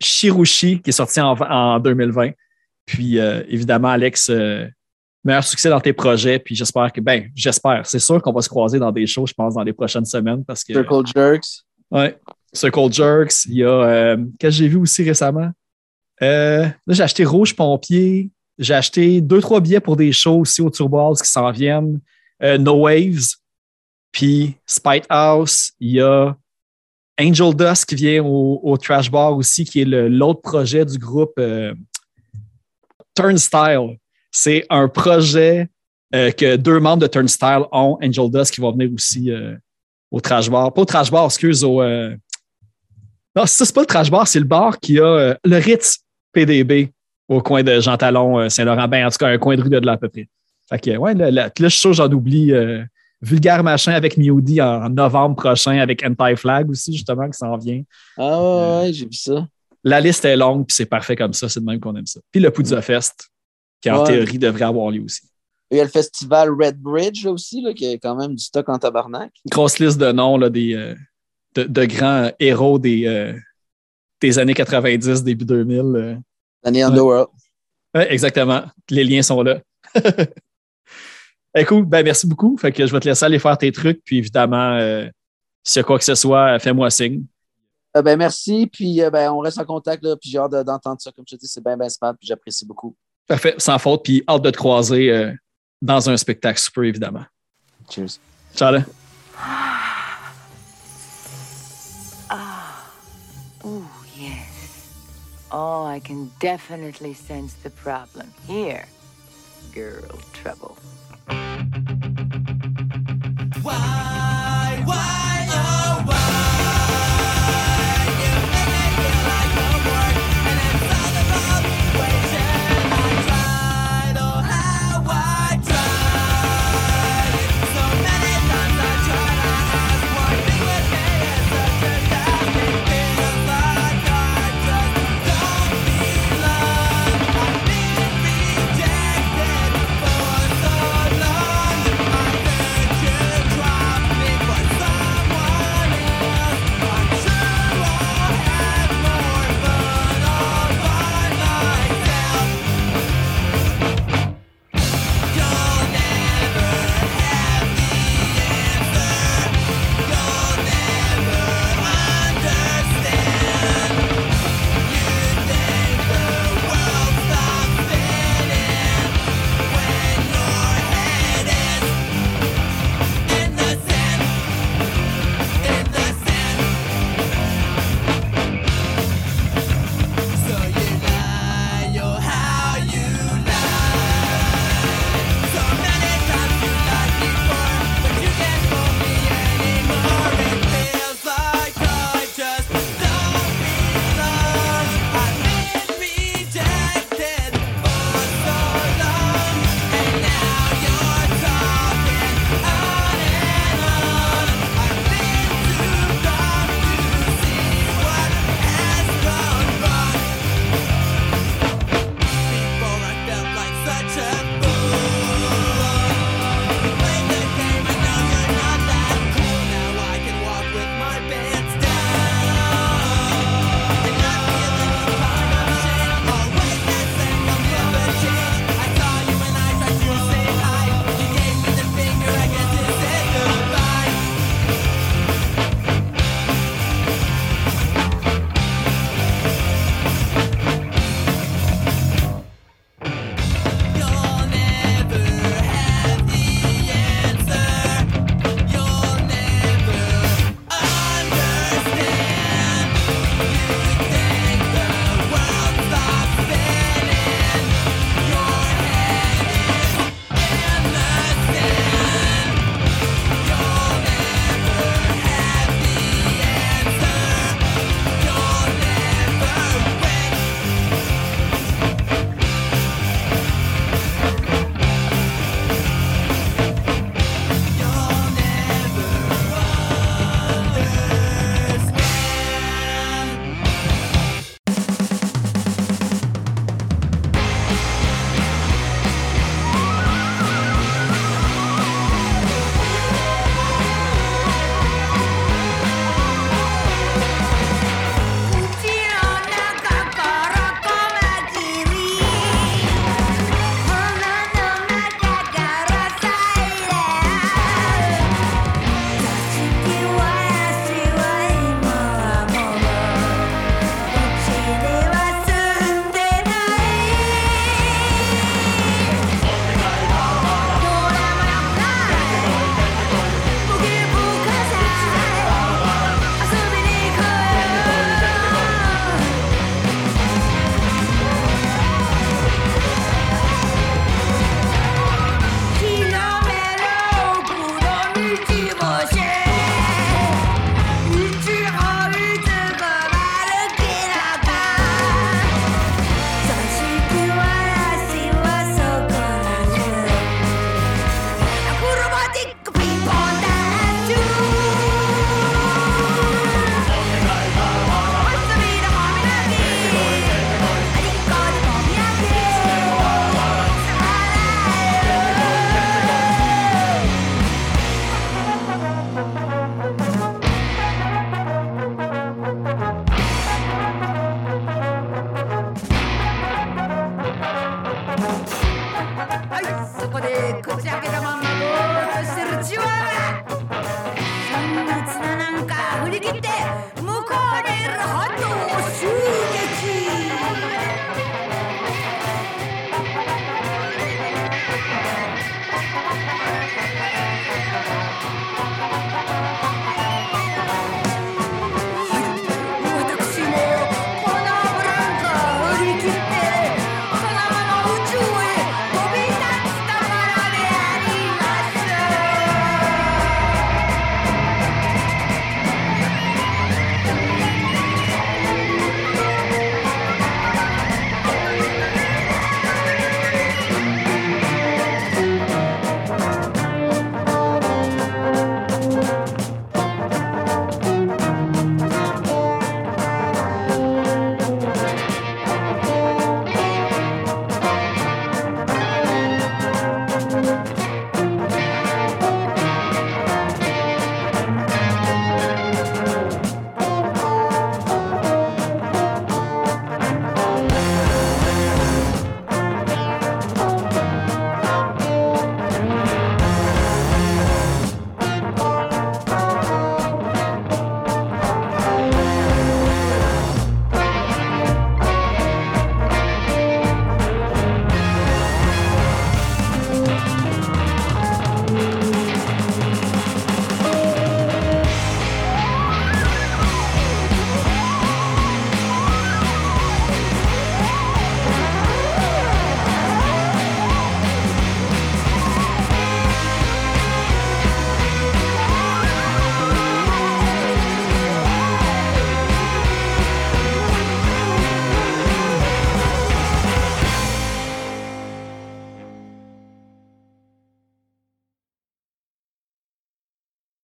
Shirushi, qui est sorti en, en 2020. Puis évidemment, Alex, meilleur succès dans tes projets. Puis j'espère que, ben, j'espère. C'est sûr qu'on va se croiser dans des shows, je pense, dans les prochaines semaines parce que. Circle Jerks. Ouais. Circle Jerks. Il y a. Euh, Qu'est-ce que j'ai vu aussi récemment? Euh, là, j'ai acheté Rouge Pompier. J'ai acheté deux, trois billets pour des shows aussi au Turbo House qui s'en viennent. Euh, no Waves. Puis Spite House. Il y a Angel Dust qui vient au, au Trash Bar aussi, qui est l'autre projet du groupe Turnstile. C'est un projet que deux membres de Turnstile ont, Angel Dust, qui va venir aussi au Trash Bar. Pas au Trash Bar, excuse, au. euh, Non, ça, c'est pas le Trash Bar, c'est le bar qui a euh, le Ritz PDB au coin de Jean Talon, euh, Saint-Laurent. Ben, en tout cas, un coin de rue de là à peu près. Fait que, ouais, là, là, là, je suis sûr, j'en oublie. euh, Vulgaire Machin avec Miodi en novembre prochain, avec Anti-Flag aussi, justement, qui s'en vient. Ah ouais, ouais, j'ai vu ça. La liste est longue, puis c'est parfait comme ça. C'est de même qu'on aime ça. Puis le Poudza Fest, qui en Ouais. théorie devrait avoir lieu aussi. Il y a le festival Red Bridge là, aussi, là, qui a quand même du stock en tabarnak. Grosse liste de noms là, des, euh, de, de grands héros des, euh, des années 90, début 2000. euh. L'année Underworld. Ouais, exactement. Les liens sont là. Écoute, ben merci beaucoup. Fait que je vais te laisser aller faire tes trucs. Puis évidemment, s'il y a quoi que ce soit, fais-moi signe. Ben, merci, puis ben, on reste en contact, là, puis j'ai hâte de- d'entendre ça. Comme je te dis, c'est bien, bien smart, puis j'apprécie beaucoup. Parfait, sans faute. Puis hâte de te croiser dans un spectacle super, évidemment. Cheers. Ciao. là. Ooh, yes. Oh, I can definitely sense the problem here. Girl trouble.